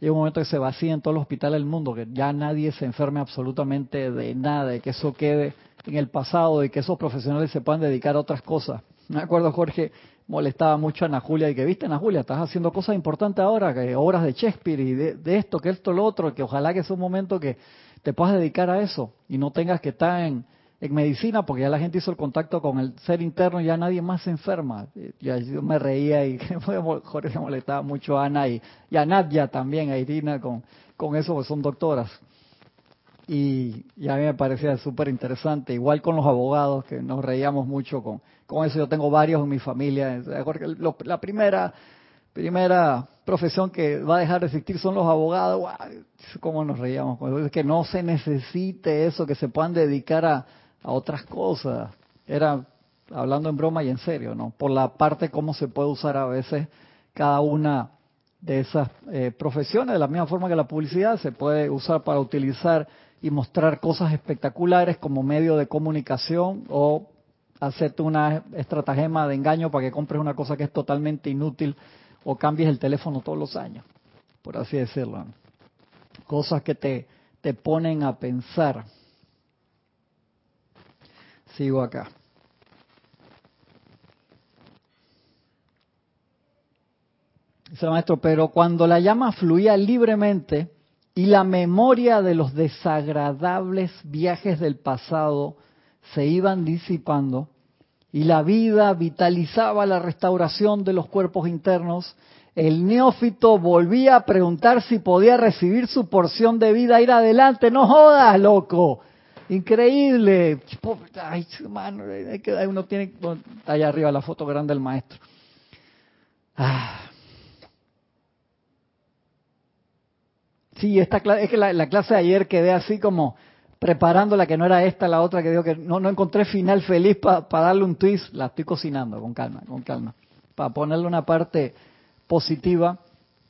llega un momento que se vacíe en todos los hospitales del mundo, que ya nadie se enferme absolutamente de nada, y que eso quede en el pasado y que esos profesionales se puedan dedicar a otras cosas. Me acuerdo, Jorge, molestaba mucho a Ana Julia y que, viste, Ana Julia, estás haciendo cosas importantes ahora, que obras de Shakespeare y de, esto, que esto, lo otro, que ojalá que sea un momento que te puedas dedicar a eso y no tengas que estar en, medicina, porque ya la gente hizo el contacto con el ser interno y ya nadie más se enferma. Yo, yo me reía y [LAUGHS] Jorge molestaba mucho a Ana y, a Nadia también, a Irina, con, con eso, porque son doctoras. Y, a mí me parecía súper interesante, igual con los abogados, que nos reíamos mucho con, con eso. Yo tengo varios en mi familia. la primera, primera profesión que va a dejar de existir son los abogados. ¿Cómo nos reíamos con eso? Es que no se necesite eso, que se puedan dedicar a, a otras cosas. Era hablando en broma y en serio, ¿no? Por la parte cómo se puede usar a veces cada una de esas eh, profesiones, de la misma forma que la publicidad se puede usar para utilizar y mostrar cosas espectaculares como medio de comunicación o hacerte una estratagema de engaño para que compres una cosa que es totalmente inútil o cambies el teléfono todos los años, por así decirlo. Cosas que te, te ponen a pensar. Sigo acá. Dice el maestro, pero cuando la llama fluía libremente y la memoria de los desagradables viajes del pasado se iban disipando y la vida vitalizaba la restauración de los cuerpos internos, el neófito volvía a preguntar si podía recibir su porción de vida, ir adelante, no jodas, loco. Increíble. Ay, hermano, uno tiene allá arriba la foto grande del maestro. Ah. Sí, esta es que la, clase de ayer quedé así como preparándola, que no era esta, la otra, que digo que no, no encontré final feliz para darle un twist. La estoy cocinando con calma, con calma. Para ponerle una parte positiva.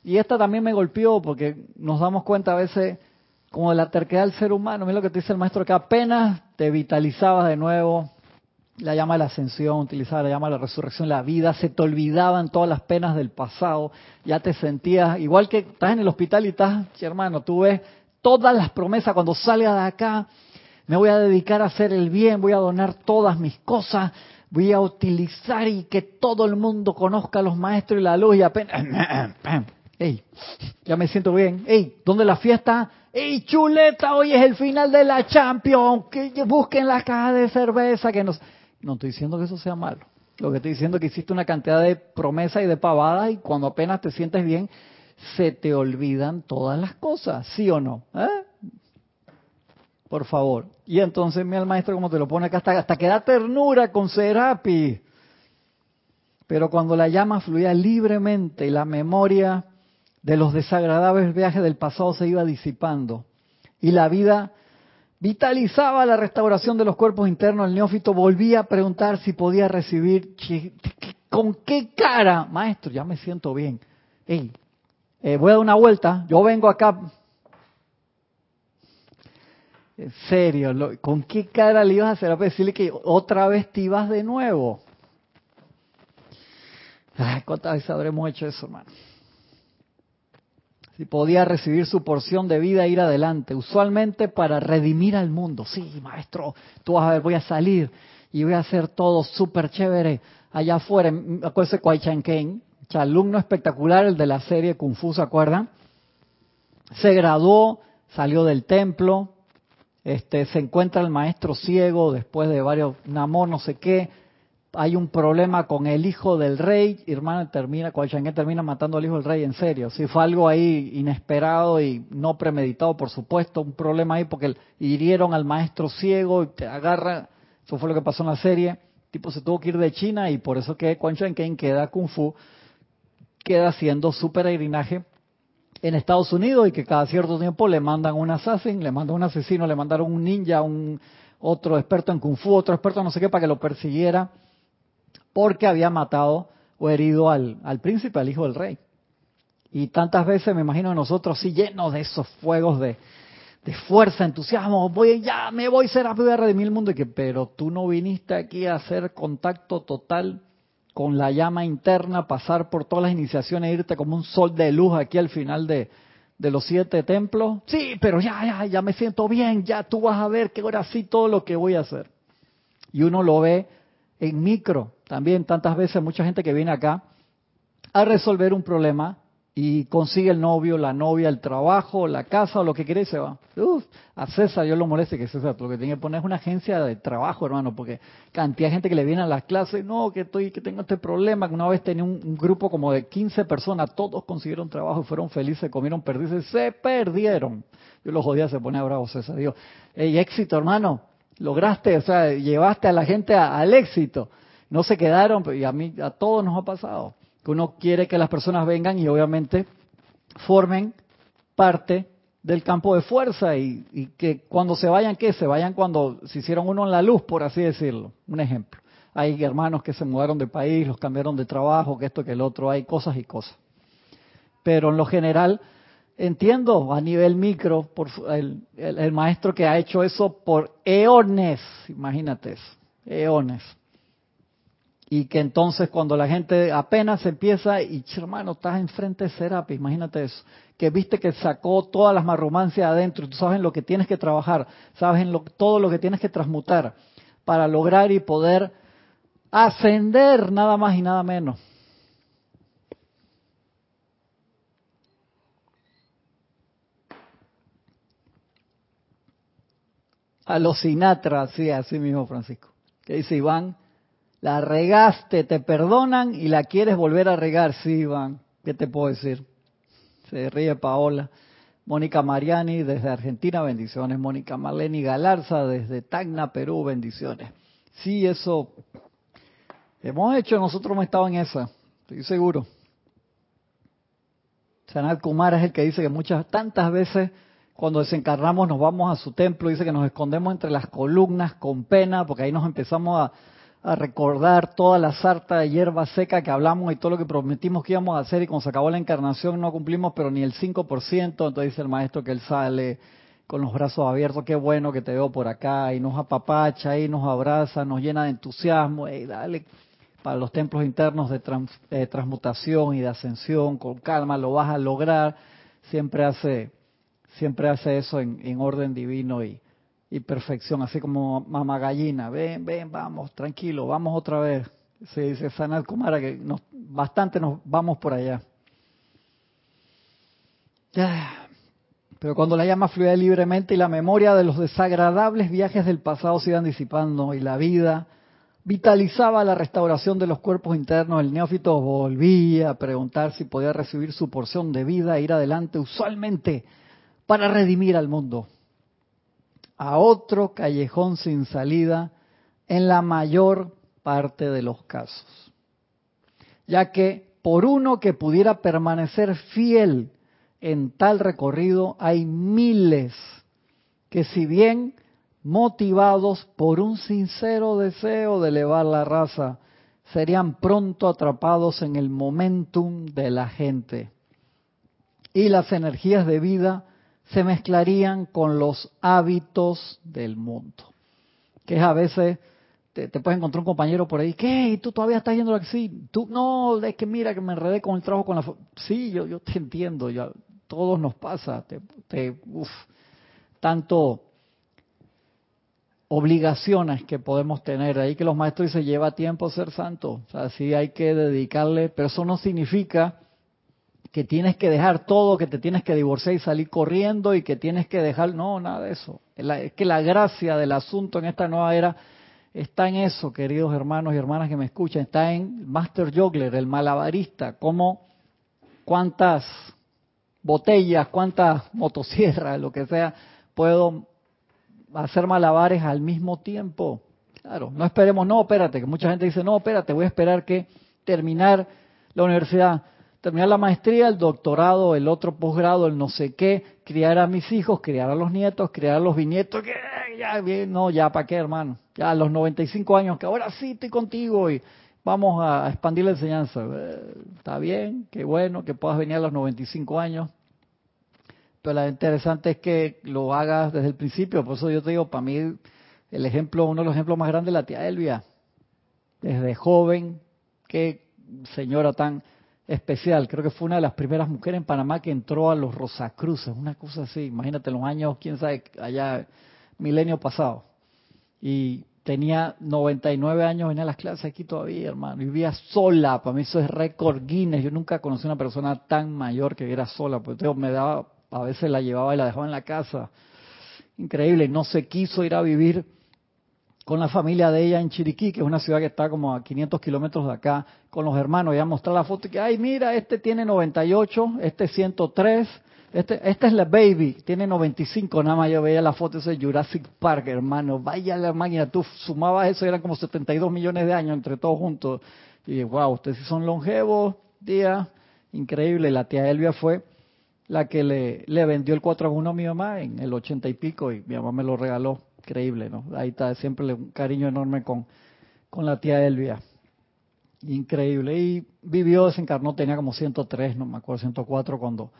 Y esta también me golpeó porque nos damos cuenta a veces como de la terquedad del ser humano. Mira lo que te dice el maestro, que apenas te vitalizabas de nuevo, la llama de la ascensión, utilizaba la llama de la resurrección, la vida, se te olvidaban todas las penas del pasado, ya te sentías, igual que estás en el hospital y estás, hermano, tú ves todas las promesas cuando salgas de acá, me voy a dedicar a hacer el bien, voy a donar todas mis cosas, voy a utilizar y que todo el mundo conozca a los maestros y la luz y apenas, [CLEARS THROAT] ey, ya me siento bien, ey, ¿dónde la fiesta? ¡Ey, chuleta! Hoy es el final de la Champions. Que busquen la caja de cerveza que nos. No estoy diciendo que eso sea malo. Lo que estoy diciendo es que hiciste una cantidad de promesas y de pavadas y cuando apenas te sientes bien, se te olvidan todas las cosas, ¿sí o no? ¿Eh? Por favor. Y entonces, mira el maestro como te lo pone acá, hasta, hasta que da ternura con Serapi. Pero cuando la llama fluía libremente y la memoria de los desagradables viajes del pasado se iba disipando y la vida vitalizaba la restauración de los cuerpos internos, el neófito volvía a preguntar si podía recibir, ¿con qué cara? Maestro, ya me siento bien. Hey, eh, voy a dar una vuelta, yo vengo acá. En serio, ¿con qué cara le ibas a hacer? A decirle que otra vez te ibas de nuevo. ¿Cuántas veces habremos hecho eso, hermano? Si podía recibir su porción de vida e ir adelante, usualmente para redimir al mundo. Sí, maestro, tú vas a ver, voy a salir y voy a hacer todo súper chévere allá afuera. Acuérdense, Kwai Chan Ken, alumno espectacular, el de la serie Kung ¿se acuerdan? Se graduó, salió del templo, este, se encuentra el maestro ciego después de varios, Namor, no sé qué, hay un problema con el hijo del rey, hermano, termina, Coachangué termina matando al hijo del rey, en serio. Si fue algo ahí inesperado y no premeditado, por supuesto, un problema ahí porque hirieron al maestro ciego y te agarra, eso fue lo que pasó en la serie. Tipo se tuvo que ir de China y por eso que Quan queda Kung Fu, queda haciendo su peregrinaje en Estados Unidos y que cada cierto tiempo le mandan un assassin, le mandan un asesino, le mandaron un ninja, un otro experto en Kung Fu, otro experto no sé qué para que lo persiguiera porque había matado o herido al, príncipe, al hijo del rey. Y tantas veces me imagino a nosotros sí llenos de esos fuegos de, fuerza, entusiasmo, voy ya, me voy a ser a redimir el mundo, y pero tú no viniste aquí a hacer contacto total con la llama interna, pasar por todas las iniciaciones, irte como un sol de luz aquí al final de, de los siete templos. Sí, pero ya, ya, ya me siento bien, ya tú vas a ver que ahora sí todo lo que voy a hacer. Y uno lo ve en micro, también tantas veces mucha gente que viene acá a resolver un problema y consigue el novio, la novia, el trabajo, la casa o lo que quiere y se va. Uf, a César yo lo moleste que César lo que tiene que poner es una agencia de trabajo, hermano, porque cantidad de gente que le viene a las clases, no, que estoy, que tengo este problema, que una vez tenía un, grupo como de 15 personas, todos consiguieron trabajo y fueron felices, comieron perdices, se perdieron. Yo los jodía, se pone bravo César, digo, hey, éxito hermano, lograste, o sea, llevaste a la gente al éxito no se quedaron, y a mí, a todos nos ha pasado, que uno quiere que las personas vengan y obviamente formen parte del campo de fuerza y, que cuando se vayan, ¿qué? Se vayan cuando se hicieron uno en la luz, por así decirlo. Un ejemplo. Hay hermanos que se mudaron de país, los cambiaron de trabajo, que esto, que el otro, hay cosas y cosas. Pero en lo general, entiendo a nivel micro, por el, el maestro que ha hecho eso por eones, imagínate eso, eones y que entonces cuando la gente apenas empieza y hermano estás enfrente de Serapis, imagínate eso, que viste que sacó todas las marrumancias adentro, tú sabes en lo que tienes que trabajar, sabes en lo, todo lo que tienes que transmutar para lograr y poder ascender nada más y nada menos. A los Sinatra, sí, así mismo Francisco, que dice Iván, La regaste, te perdonan y la quieres volver a regar. Sí, Iván, ¿qué te puedo decir? Se ríe Paola. Mónica Mariani desde Argentina, bendiciones. Mónica Marleni Galarza desde Tacna, Perú, bendiciones. Sí, eso hemos hecho, nosotros hemos estado en esa, estoy seguro. Sanat Kumar es el que dice que muchas, tantas veces cuando desencarnamos nos vamos a su templo, dice que nos escondemos entre las columnas con pena, porque ahí nos empezamos a, a recordar toda la sarta de hierba seca que hablamos y todo lo que prometimos que íbamos a hacer y cuando se acabó la encarnación no cumplimos pero ni el 5%, entonces dice el maestro que él sale con los brazos abiertos, qué bueno que te veo por acá, y nos apapacha, y nos abraza, nos llena de entusiasmo, y dale para los templos internos de, transmutación y de ascensión, con calma lo vas a lograr, siempre hace, siempre hace eso en orden divino y, y perfección, así como mamá gallina, ven, ven, vamos, tranquilo, vamos otra vez. Se dice Sanat Kumara que nos, bastante nos vamos por allá. Pero cuando la llama fluía libremente y la memoria de los desagradables viajes del pasado se iban disipando y la vida vitalizaba la restauración de los cuerpos internos, el neófito volvía a preguntar si podía recibir su porción de vida e ir adelante usualmente para redimir al mundo a otro callejón sin salida en la mayor parte de los casos. Ya que por uno que pudiera permanecer fiel en tal recorrido, hay miles que si bien motivados por un sincero deseo de elevar la raza, serían pronto atrapados en el momentum de la gente. Y las energías de vida se mezclarían con los hábitos del mundo. Que es a veces, te, puedes encontrar un compañero por ahí, ¿qué? ¿Y tú todavía estás yendo así? Tú, no, es que mira que me enredé con el trabajo con la... Sí, yo, yo te entiendo, ya, todos nos pasa, te, te tanto obligaciones que podemos tener. Ahí que los maestros dicen, lleva tiempo ser santo. O sea, sí hay que dedicarle, pero eso no significa que tienes que dejar todo, que te tienes que divorciar y salir corriendo y que tienes que dejar, no, nada de eso. Es que la gracia del asunto en esta nueva era está en eso, queridos hermanos y hermanas que me escuchan, está en Master Juggler, el malabarista, como cuántas botellas, cuántas motosierras, lo que sea, puedo hacer malabares al mismo tiempo. Claro, no esperemos, no, espérate, que mucha gente dice, no, espérate, voy a esperar que terminar la universidad terminar la maestría, el doctorado, el otro posgrado, el no sé qué, criar a mis hijos, criar a los nietos, criar a los bisnietos, que ya bien, no, ya para qué, hermano. Ya a los 95 años, que ahora sí estoy contigo y vamos a expandir la enseñanza. Eh, está bien, qué bueno que puedas venir a los 95 años. Pero lo interesante es que lo hagas desde el principio. Por eso yo te digo, para mí, el ejemplo, uno de los ejemplos más grandes es la tía Elvia. Desde joven, qué señora tan especial. Creo que fue una de las primeras mujeres en Panamá que entró a los Rosacruces, una cosa así. Imagínate los años, quién sabe, allá, milenio pasado. Y tenía 99 años, venía a las clases aquí todavía, hermano. Vivía sola, para mí eso es récord Guinness. Yo nunca conocí una persona tan mayor que viviera sola, porque me daba, a veces la llevaba y la dejaba en la casa. Increíble, no se quiso ir a vivir con la familia de ella en Chiriquí, que es una ciudad que está como a 500 kilómetros de acá, con los hermanos. Ya mostrar la foto y que, ay, mira, este tiene 98, este 103, este, esta es la baby, tiene 95, nada más yo veía la foto de Jurassic Park, hermano. Vaya la máquina, tú sumabas eso, eran como 72 millones de años entre todos juntos. Y wow, ustedes son longevos, tía, increíble. La tía Elvia fue la que le, le vendió el 4 a 1 a mi mamá en el 80 y pico y mi mamá me lo regaló increíble, ¿no? Ahí está siempre un cariño enorme con, con la tía Elvia. Increíble. Y vivió, desencarnó, tenía como 103, no me acuerdo, 104 cuando,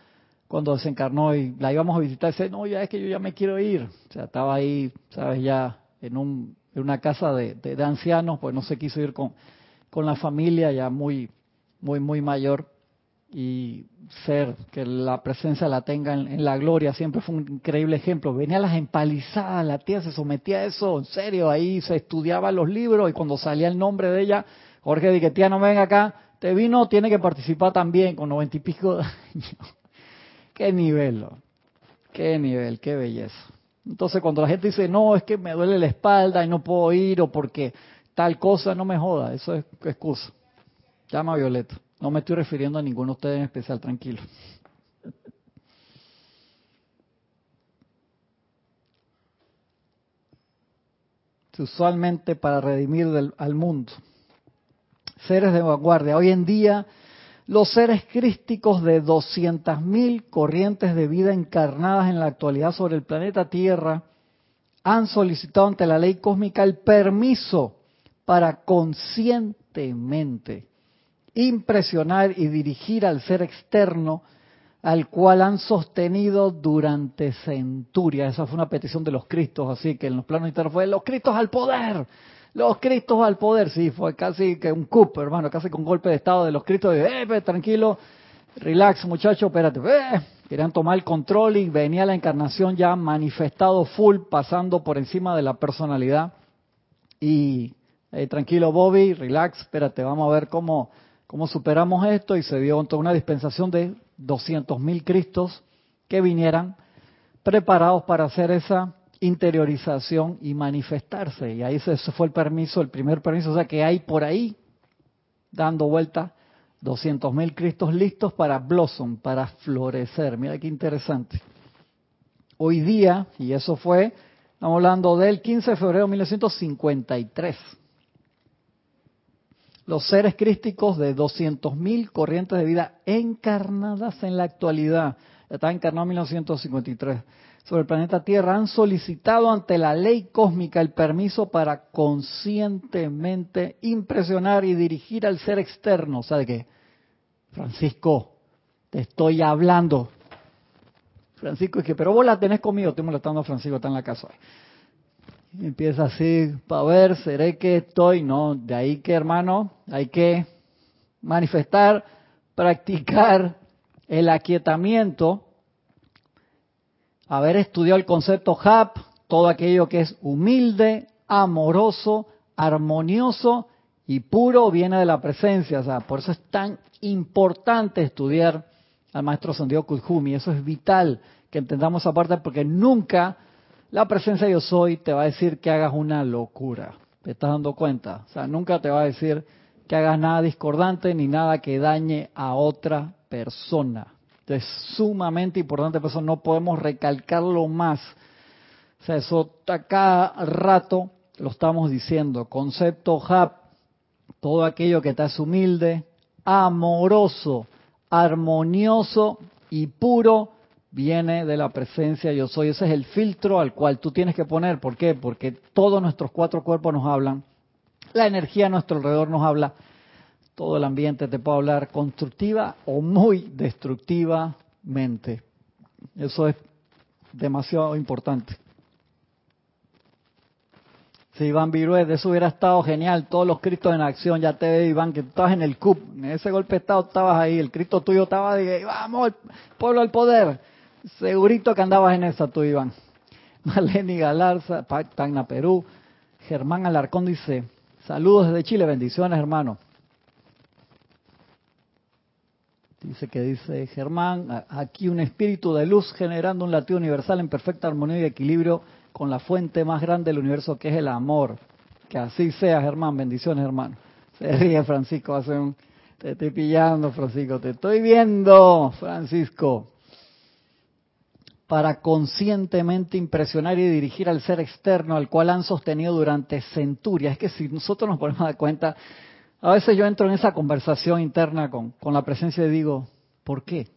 cuando desencarnó y la íbamos a visitar dice, no, ya es que yo ya me quiero ir. O sea, estaba ahí, sabes, ya en, un, en una casa de, de, de ancianos, pues no se quiso ir con, con la familia ya muy, muy, muy mayor y ser, que la presencia la tenga en, la gloria, siempre fue un increíble ejemplo. Venía a las empalizadas, la tía se sometía a eso, en serio, ahí se estudiaba los libros y cuando salía el nombre de ella, Jorge dije, tía, no venga acá, te vino, tiene que participar también con noventa y pico de años. [LAUGHS] qué nivel, qué nivel, qué belleza. Entonces cuando la gente dice, no, es que me duele la espalda y no puedo ir o porque tal cosa, no me joda, eso es excusa. Llama Violeta. No me estoy refiriendo a ninguno de ustedes en especial, tranquilo. Usualmente para redimir al mundo. Seres de vanguardia. Hoy en día, los seres crísticos de 200.000 corrientes de vida encarnadas en la actualidad sobre el planeta Tierra han solicitado ante la ley cósmica el permiso para conscientemente impresionar y dirigir al ser externo al cual han sostenido durante centurias. Esa fue una petición de los Cristos, así que en los planos internos fue los Cristos al poder, los Cristos al poder. Sí, fue casi que un coup, hermano, casi con golpe de estado de los Cristos. De, eh, tranquilo, relax, muchacho, espérate. Eh. Querían tomar el control y venía la encarnación ya manifestado full, pasando por encima de la personalidad. Y eh, tranquilo, Bobby, relax, espérate, vamos a ver cómo cómo superamos esto y se dio toda una dispensación de 200.000 Cristos que vinieran preparados para hacer esa interiorización y manifestarse. Y ahí se, fue el permiso, el primer permiso, o sea que hay por ahí dando vuelta 200.000 Cristos listos para blossom, para florecer. Mira qué interesante. Hoy día, y eso fue, estamos hablando del 15 de febrero de 1953 los seres crísticos de 200.000 corrientes de vida encarnadas en la actualidad, está encarnado en 1953, sobre el planeta Tierra, han solicitado ante la ley cósmica el permiso para conscientemente impresionar y dirigir al ser externo. ¿Sabe qué? Francisco, te estoy hablando. Francisco es que, pero vos la tenés conmigo, estoy molestando a Francisco, está en la casa empieza así, para ver, seré que estoy, no, de ahí que hermano, hay que manifestar, practicar el aquietamiento, haber estudiado el concepto HAP, todo aquello que es humilde, amoroso, armonioso y puro viene de la presencia. O sea, por eso es tan importante estudiar al maestro Santiago Kujumi. Eso es vital que entendamos esa parte porque nunca la presencia de yo soy te va a decir que hagas una locura. ¿Te estás dando cuenta? O sea, nunca te va a decir que hagas nada discordante ni nada que dañe a otra persona. Es sumamente importante, por eso no podemos recalcarlo más. O sea, eso cada rato lo estamos diciendo. Concepto HAP, todo aquello que te es humilde, amoroso, armonioso y puro viene de la presencia yo soy. Ese es el filtro al cual tú tienes que poner. ¿Por qué? Porque todos nuestros cuatro cuerpos nos hablan, la energía a nuestro alrededor nos habla, todo el ambiente te puede hablar constructiva o muy destructivamente. Eso es demasiado importante. Si Iván Virués, de eso hubiera estado genial, todos los Cristos en acción, ya te veo Iván, que tú estabas en el CUP, en ese golpe de estado estabas ahí, el Cristo tuyo estaba de, vamos, pueblo al poder, Segurito que andabas en esa tú, Iván. [LAUGHS] Maleni Galarza, Tacna, Perú. Germán Alarcón dice, saludos desde Chile, bendiciones hermano. Dice que dice Germán, aquí un espíritu de luz generando un latido universal en perfecta armonía y equilibrio con la fuente más grande del universo que es el amor. Que así sea, Germán, bendiciones hermano. Se ríe Francisco, hace un... Te estoy pillando, Francisco, te estoy viendo, Francisco para conscientemente impresionar y dirigir al ser externo al cual han sostenido durante centurias. Es que si nosotros nos ponemos dar cuenta, a veces yo entro en esa conversación interna con, con la presencia y digo, ¿por qué?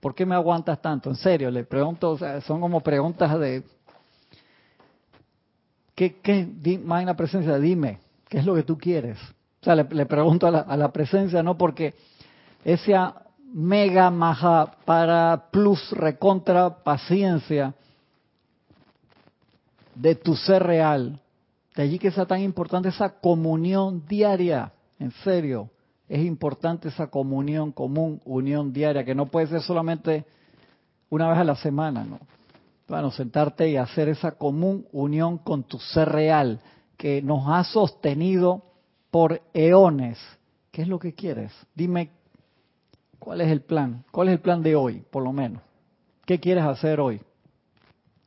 ¿Por qué me aguantas tanto? En serio, le pregunto, o sea, son como preguntas de, ¿qué, qué, magna presencia, dime, ¿qué es lo que tú quieres? O sea, le, pregunto a la, a la presencia, no porque esa mega maja para plus recontra paciencia de tu ser real. De allí que sea tan importante esa comunión diaria, en serio, es importante esa comunión común, unión diaria, que no puede ser solamente una vez a la semana, ¿no? Bueno, sentarte y hacer esa común unión con tu ser real, que nos ha sostenido por eones. ¿Qué es lo que quieres? Dime ¿Cuál es el plan? ¿Cuál es el plan de hoy, por lo menos? ¿Qué quieres hacer hoy?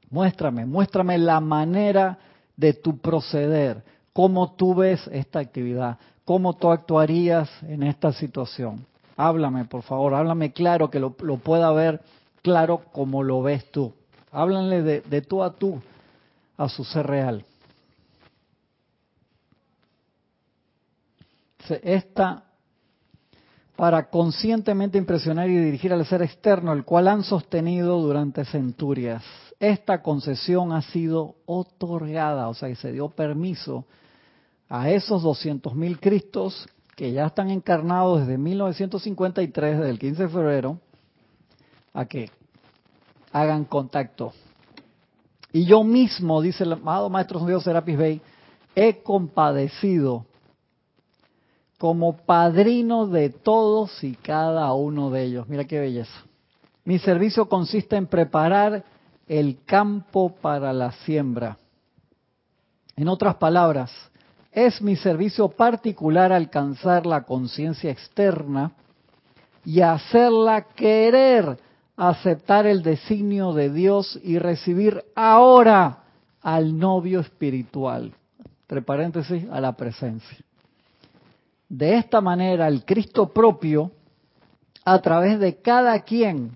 Muéstrame, muéstrame la manera de tu proceder. ¿Cómo tú ves esta actividad? ¿Cómo tú actuarías en esta situación? Háblame, por favor, háblame claro, que lo, pueda ver claro como lo ves tú. Háblanle de, de tú a tú a su ser real. Esta para conscientemente impresionar y dirigir al ser externo, el cual han sostenido durante centurias. Esta concesión ha sido otorgada, o sea, que se dio permiso a esos 200.000 Cristos que ya están encarnados desde 1953, desde el 15 de febrero, a que hagan contacto. Y yo mismo, dice el amado Maestro Dios Serapis Bey, he compadecido como padrino de todos y cada uno de ellos. Mira qué belleza. Mi servicio consiste en preparar el campo para la siembra. En otras palabras, es mi servicio particular alcanzar la conciencia externa y hacerla querer aceptar el designio de Dios y recibir ahora al novio espiritual. Entre paréntesis, a la presencia. De esta manera, el Cristo propio, a través de cada quien,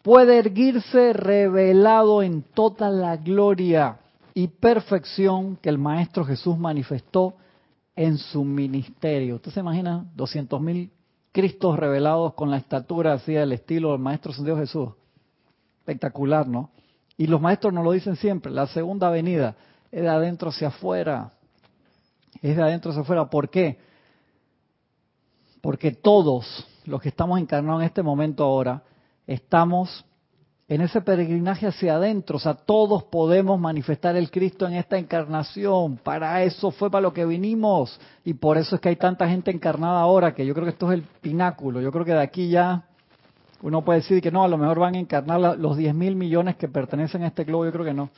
puede erguirse revelado en toda la gloria y perfección que el Maestro Jesús manifestó en su ministerio. ¿Usted se imagina 200 mil Cristos revelados con la estatura así del estilo del Maestro Dios Jesús? Espectacular, ¿no? Y los maestros nos lo dicen siempre, la segunda venida es de adentro hacia afuera. Es de adentro hacia afuera. ¿Por qué? Porque todos los que estamos encarnados en este momento ahora, estamos en ese peregrinaje hacia adentro, o sea, todos podemos manifestar el Cristo en esta encarnación, para eso fue para lo que vinimos, y por eso es que hay tanta gente encarnada ahora, que yo creo que esto es el pináculo, yo creo que de aquí ya uno puede decir que no, a lo mejor van a encarnar los 10 mil millones que pertenecen a este globo, yo creo que no,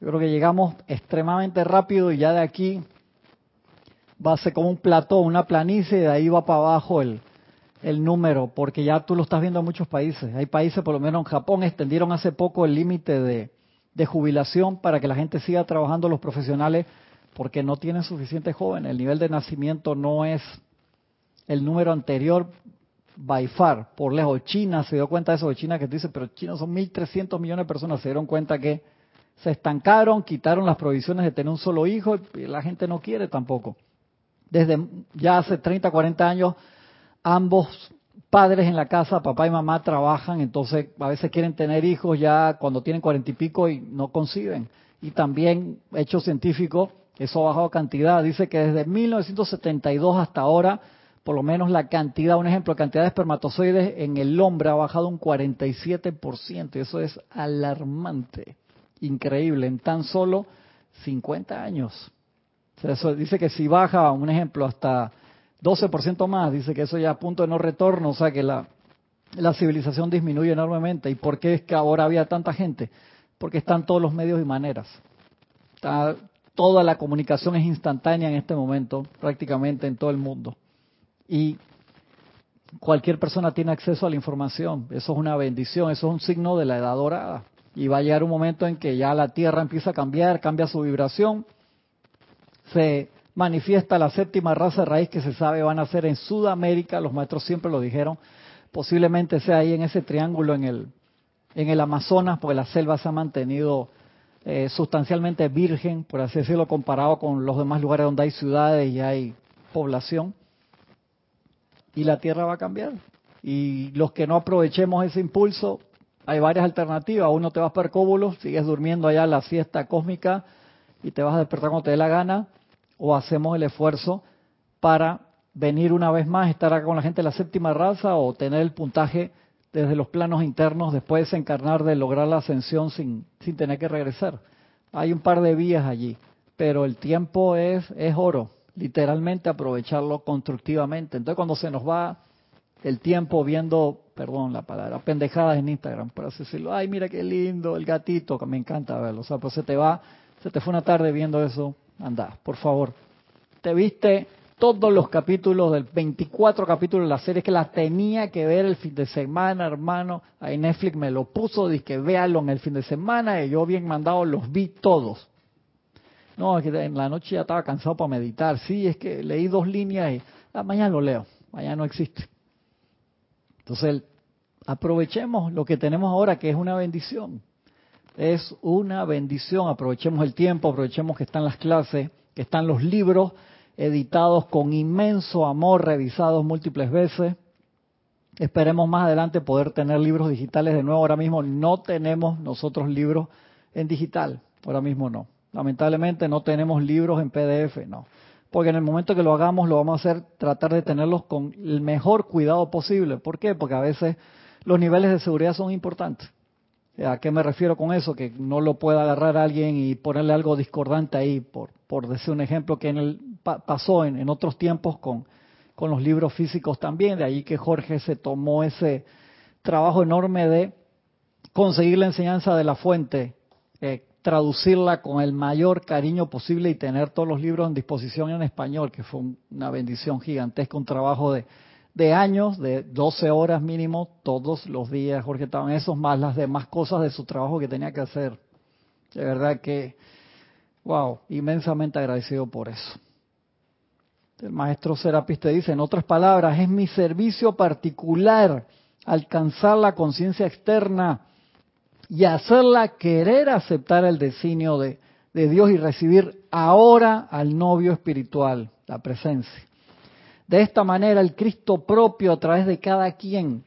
yo creo que llegamos extremadamente rápido y ya de aquí va a ser como un plató, una planicie, y de ahí va para abajo el, el número, porque ya tú lo estás viendo en muchos países. Hay países, por lo menos en Japón, extendieron hace poco el límite de, de jubilación para que la gente siga trabajando los profesionales, porque no tienen suficientes jóvenes. El nivel de nacimiento no es el número anterior by far, por lejos. China se dio cuenta de eso, de China que tú dices, pero China son 1.300 millones de personas, se dieron cuenta que se estancaron, quitaron las provisiones de tener un solo hijo y la gente no quiere tampoco desde ya hace 30, 40 años, ambos padres en la casa, papá y mamá, trabajan, entonces a veces quieren tener hijos ya cuando tienen cuarenta y pico y no conciben. Y también, hecho científico, eso ha bajado cantidad. Dice que desde 1972 hasta ahora, por lo menos la cantidad, un ejemplo, cantidad de espermatozoides en el hombre ha bajado un 47%. Y eso es alarmante, increíble, en tan solo 50 años eso dice que si baja, un ejemplo, hasta 12% más, dice que eso ya a punto de no retorno, o sea que la, la civilización disminuye enormemente. ¿Y por qué es que ahora había tanta gente? Porque están todos los medios y maneras. toda la comunicación es instantánea en este momento, prácticamente en todo el mundo. Y cualquier persona tiene acceso a la información. Eso es una bendición, eso es un signo de la edad dorada. Y va a llegar un momento en que ya la Tierra empieza a cambiar, cambia su vibración se manifiesta la séptima raza raíz que se sabe van a ser en Sudamérica, los maestros siempre lo dijeron, posiblemente sea ahí en ese triángulo en el, en el Amazonas, porque la selva se ha mantenido eh, sustancialmente virgen, por así decirlo, comparado con los demás lugares donde hay ciudades y hay población. Y la Tierra va a cambiar. Y los que no aprovechemos ese impulso, hay varias alternativas. Uno te vas para Cóbulos, sigues durmiendo allá la siesta cósmica y te vas a despertar cuando te dé la gana o hacemos el esfuerzo para venir una vez más, estar acá con la gente de la séptima raza o tener el puntaje desde los planos internos después de de lograr la ascensión sin, sin tener que regresar. Hay un par de vías allí, pero el tiempo es, es oro, literalmente aprovecharlo constructivamente. Entonces cuando se nos va el tiempo viendo, perdón la palabra, pendejadas en Instagram, por así decirlo, ay mira qué lindo el gatito, que me encanta verlo, o sea, pues se te va, se te fue una tarde viendo eso, Anda, por favor. Te viste todos los capítulos del 24 capítulos de la serie que la tenía que ver el fin de semana, hermano. Ahí Netflix me lo puso, dije véalo en el fin de semana y yo bien mandado los vi todos. No, es que en la noche ya estaba cansado para meditar. Sí, es que leí dos líneas y la mañana lo leo. Mañana no existe. Entonces, aprovechemos lo que tenemos ahora, que es una bendición. Es una bendición. Aprovechemos el tiempo, aprovechemos que están las clases, que están los libros editados con inmenso amor, revisados múltiples veces. Esperemos más adelante poder tener libros digitales de nuevo. Ahora mismo no tenemos nosotros libros en digital. Ahora mismo no. Lamentablemente no tenemos libros en PDF, no. Porque en el momento que lo hagamos lo vamos a hacer tratar de tenerlos con el mejor cuidado posible. ¿Por qué? Porque a veces los niveles de seguridad son importantes. ¿A qué me refiero con eso? Que no lo pueda agarrar alguien y ponerle algo discordante ahí, por, por decir un ejemplo que en el, pasó en, otros tiempos con, con los libros físicos también. De ahí que Jorge se tomó ese trabajo enorme de conseguir la enseñanza de la fuente, eh, traducirla con el mayor cariño posible y tener todos los libros en disposición en español, que fue una bendición gigantesca, un trabajo de, de años, de 12 horas mínimo, todos los días. Jorge estaba en esos, más las demás cosas de su trabajo que tenía que hacer. De verdad que, wow, inmensamente agradecido por eso. El maestro Serapis te dice, en otras palabras, es mi servicio particular alcanzar la conciencia externa y hacerla querer aceptar el designio de, de Dios y recibir ahora al novio espiritual, la presencia. De esta manera el Cristo propio a través de cada quien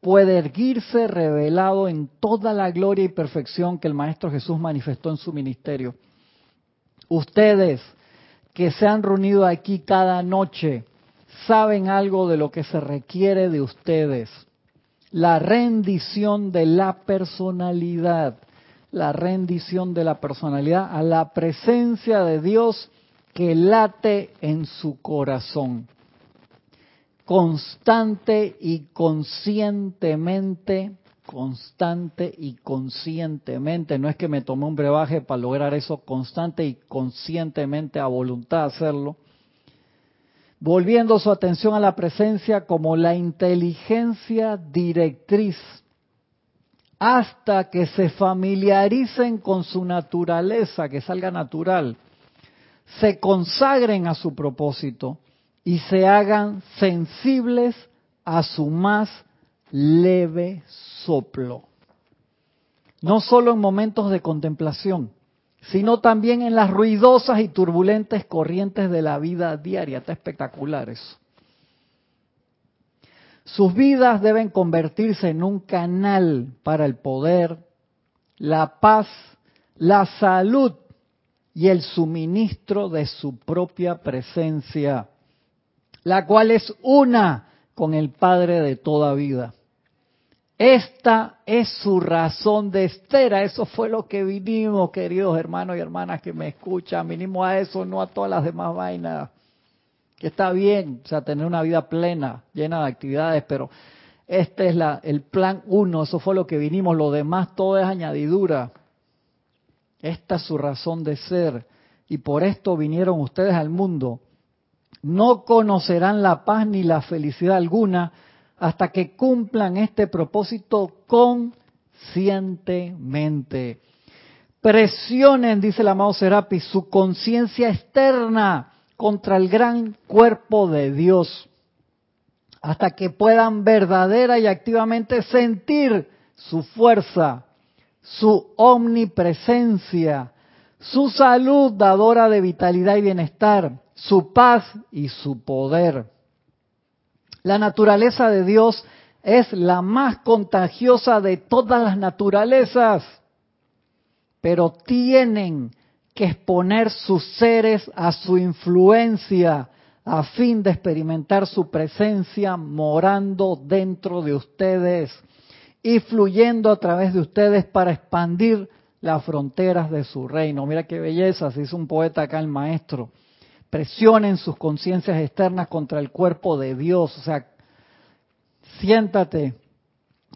puede erguirse revelado en toda la gloria y perfección que el Maestro Jesús manifestó en su ministerio. Ustedes que se han reunido aquí cada noche saben algo de lo que se requiere de ustedes la rendición de la personalidad, la rendición de la personalidad a la presencia de Dios que late en su corazón. Constante y conscientemente, constante y conscientemente, no es que me tomé un brebaje para lograr eso, constante y conscientemente a voluntad hacerlo. Volviendo su atención a la presencia como la inteligencia directriz, hasta que se familiaricen con su naturaleza, que salga natural, se consagren a su propósito y se hagan sensibles a su más leve soplo. No solo en momentos de contemplación, sino también en las ruidosas y turbulentes corrientes de la vida diaria. Está espectacular eso. Sus vidas deben convertirse en un canal para el poder, la paz, la salud y el suministro de su propia presencia, la cual es una con el Padre de toda vida. Esta es su razón de espera. Eso fue lo que vinimos, queridos hermanos y hermanas que me escuchan. Vinimos a eso, no a todas las demás vainas. Que está bien, o sea, tener una vida plena, llena de actividades, pero este es la, el plan uno. Eso fue lo que vinimos. Lo demás todo es añadidura. Esta es su razón de ser. Y por esto vinieron ustedes al mundo. No conocerán la paz ni la felicidad alguna hasta que cumplan este propósito conscientemente. Presionen, dice el amado Serapis, su conciencia externa contra el gran cuerpo de Dios, hasta que puedan verdadera y activamente sentir su fuerza, su omnipresencia, su salud dadora de vitalidad y bienestar, su paz y su poder. La naturaleza de Dios es la más contagiosa de todas las naturalezas, pero tienen que exponer sus seres a su influencia a fin de experimentar su presencia morando dentro de ustedes y fluyendo a través de ustedes para expandir las fronteras de su reino. Mira qué belleza, se hizo un poeta acá el maestro presionen sus conciencias externas contra el cuerpo de Dios. O sea, siéntate,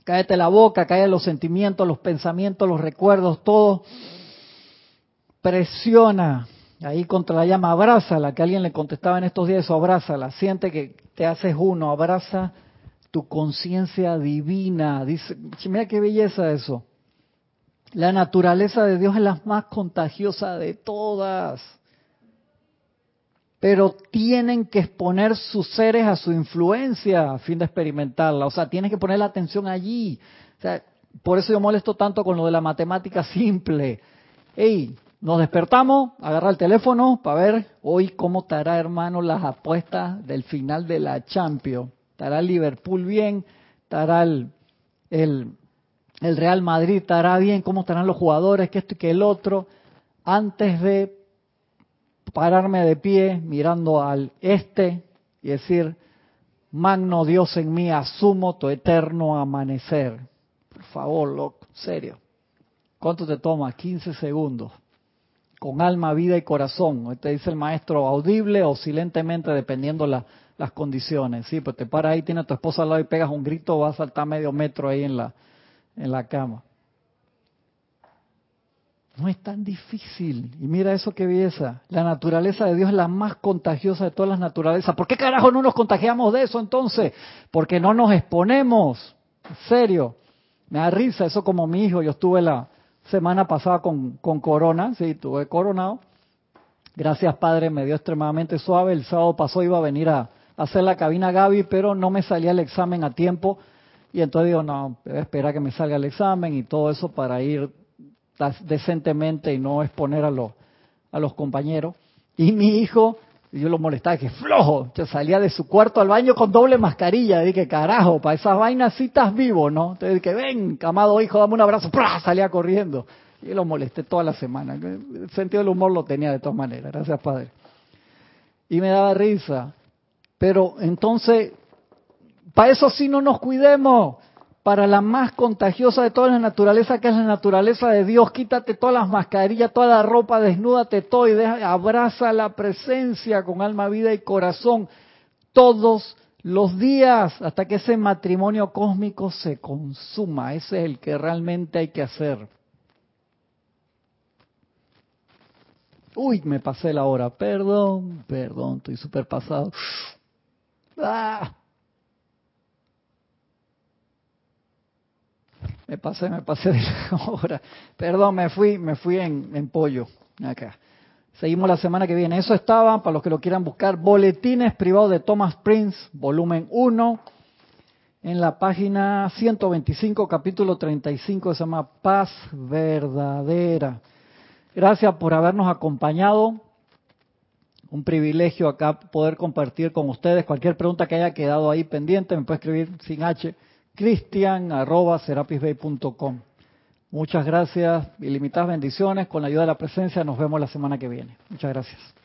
cállate la boca, cállate los sentimientos, los pensamientos, los recuerdos, todo. Presiona ahí contra la llama, abrázala, que alguien le contestaba en estos días eso, abrázala, siente que te haces uno, abraza tu conciencia divina. Dice, mira qué belleza eso. La naturaleza de Dios es la más contagiosa de todas. Pero tienen que exponer sus seres a su influencia a fin de experimentarla. O sea, tienen que poner la atención allí. O sea, por eso yo molesto tanto con lo de la matemática [LAUGHS] simple. Ey, nos despertamos, agarra el teléfono para ver hoy cómo estará, hermano, las apuestas del final de la Champions. ¿Estará Liverpool bien? ¿Estará el, el, el Real Madrid? ¿Estará bien? ¿Cómo estarán los jugadores? Que esto y que el otro. Antes de pararme de pie mirando al este y decir, Magno Dios en mí, asumo tu eterno amanecer. Por favor, loco, serio. ¿Cuánto te toma? 15 segundos. Con alma, vida y corazón. Te dice el maestro, audible o silentemente, dependiendo las condiciones. Sí, pues te para ahí, tiene a tu esposa al lado y pegas un grito, va a saltar medio metro ahí en la, en la cama. No es tan difícil. Y mira eso que belleza. La naturaleza de Dios es la más contagiosa de todas las naturalezas. ¿Por qué carajo no nos contagiamos de eso entonces? Porque no nos exponemos. En serio. Me da risa eso como mi hijo. Yo estuve la semana pasada con, con corona. Sí, tuve coronado. Gracias Padre, me dio extremadamente suave. El sábado pasó iba a venir a, hacer la cabina Gaby, pero no me salía el examen a tiempo. Y entonces digo, no, voy a esperar que me salga el examen y todo eso para ir decentemente y no exponer a los, a los compañeros. Y mi hijo, yo lo molestaba, que flojo, salía de su cuarto al baño con doble mascarilla, y dije, carajo, para esas vainas sí estás vivo, ¿no? Entonces dije, ven, amado hijo, dame un abrazo, salía corriendo. Y lo molesté toda la semana. El sentido del humor lo tenía de todas maneras, gracias Padre. Y me daba risa. Pero entonces, para eso sí no nos cuidemos para la más contagiosa de todas las naturalezas, que es la naturaleza de Dios. Quítate todas las mascarillas, toda la ropa, desnúdate todo y abraza la presencia con alma, vida y corazón todos los días hasta que ese matrimonio cósmico se consuma. Ese es el que realmente hay que hacer. Uy, me pasé la hora. Perdón, perdón, estoy súper pasado. Ah. Me pasé, me pasé de la [LAUGHS] hora. Perdón, me fui, me fui en, pollo. Acá. Seguimos la semana que viene. Eso estaba, para los que lo quieran buscar, Boletines Privados de Thomas Prince, volumen 1, en la página 125, capítulo 35, se llama Paz Verdadera. Gracias por habernos acompañado. Un privilegio acá poder compartir con ustedes. Cualquier pregunta que haya quedado ahí pendiente, me puede escribir sin H cristian arroba Muchas gracias, ilimitadas bendiciones. Con la ayuda de la presencia nos vemos la semana que viene. Muchas gracias.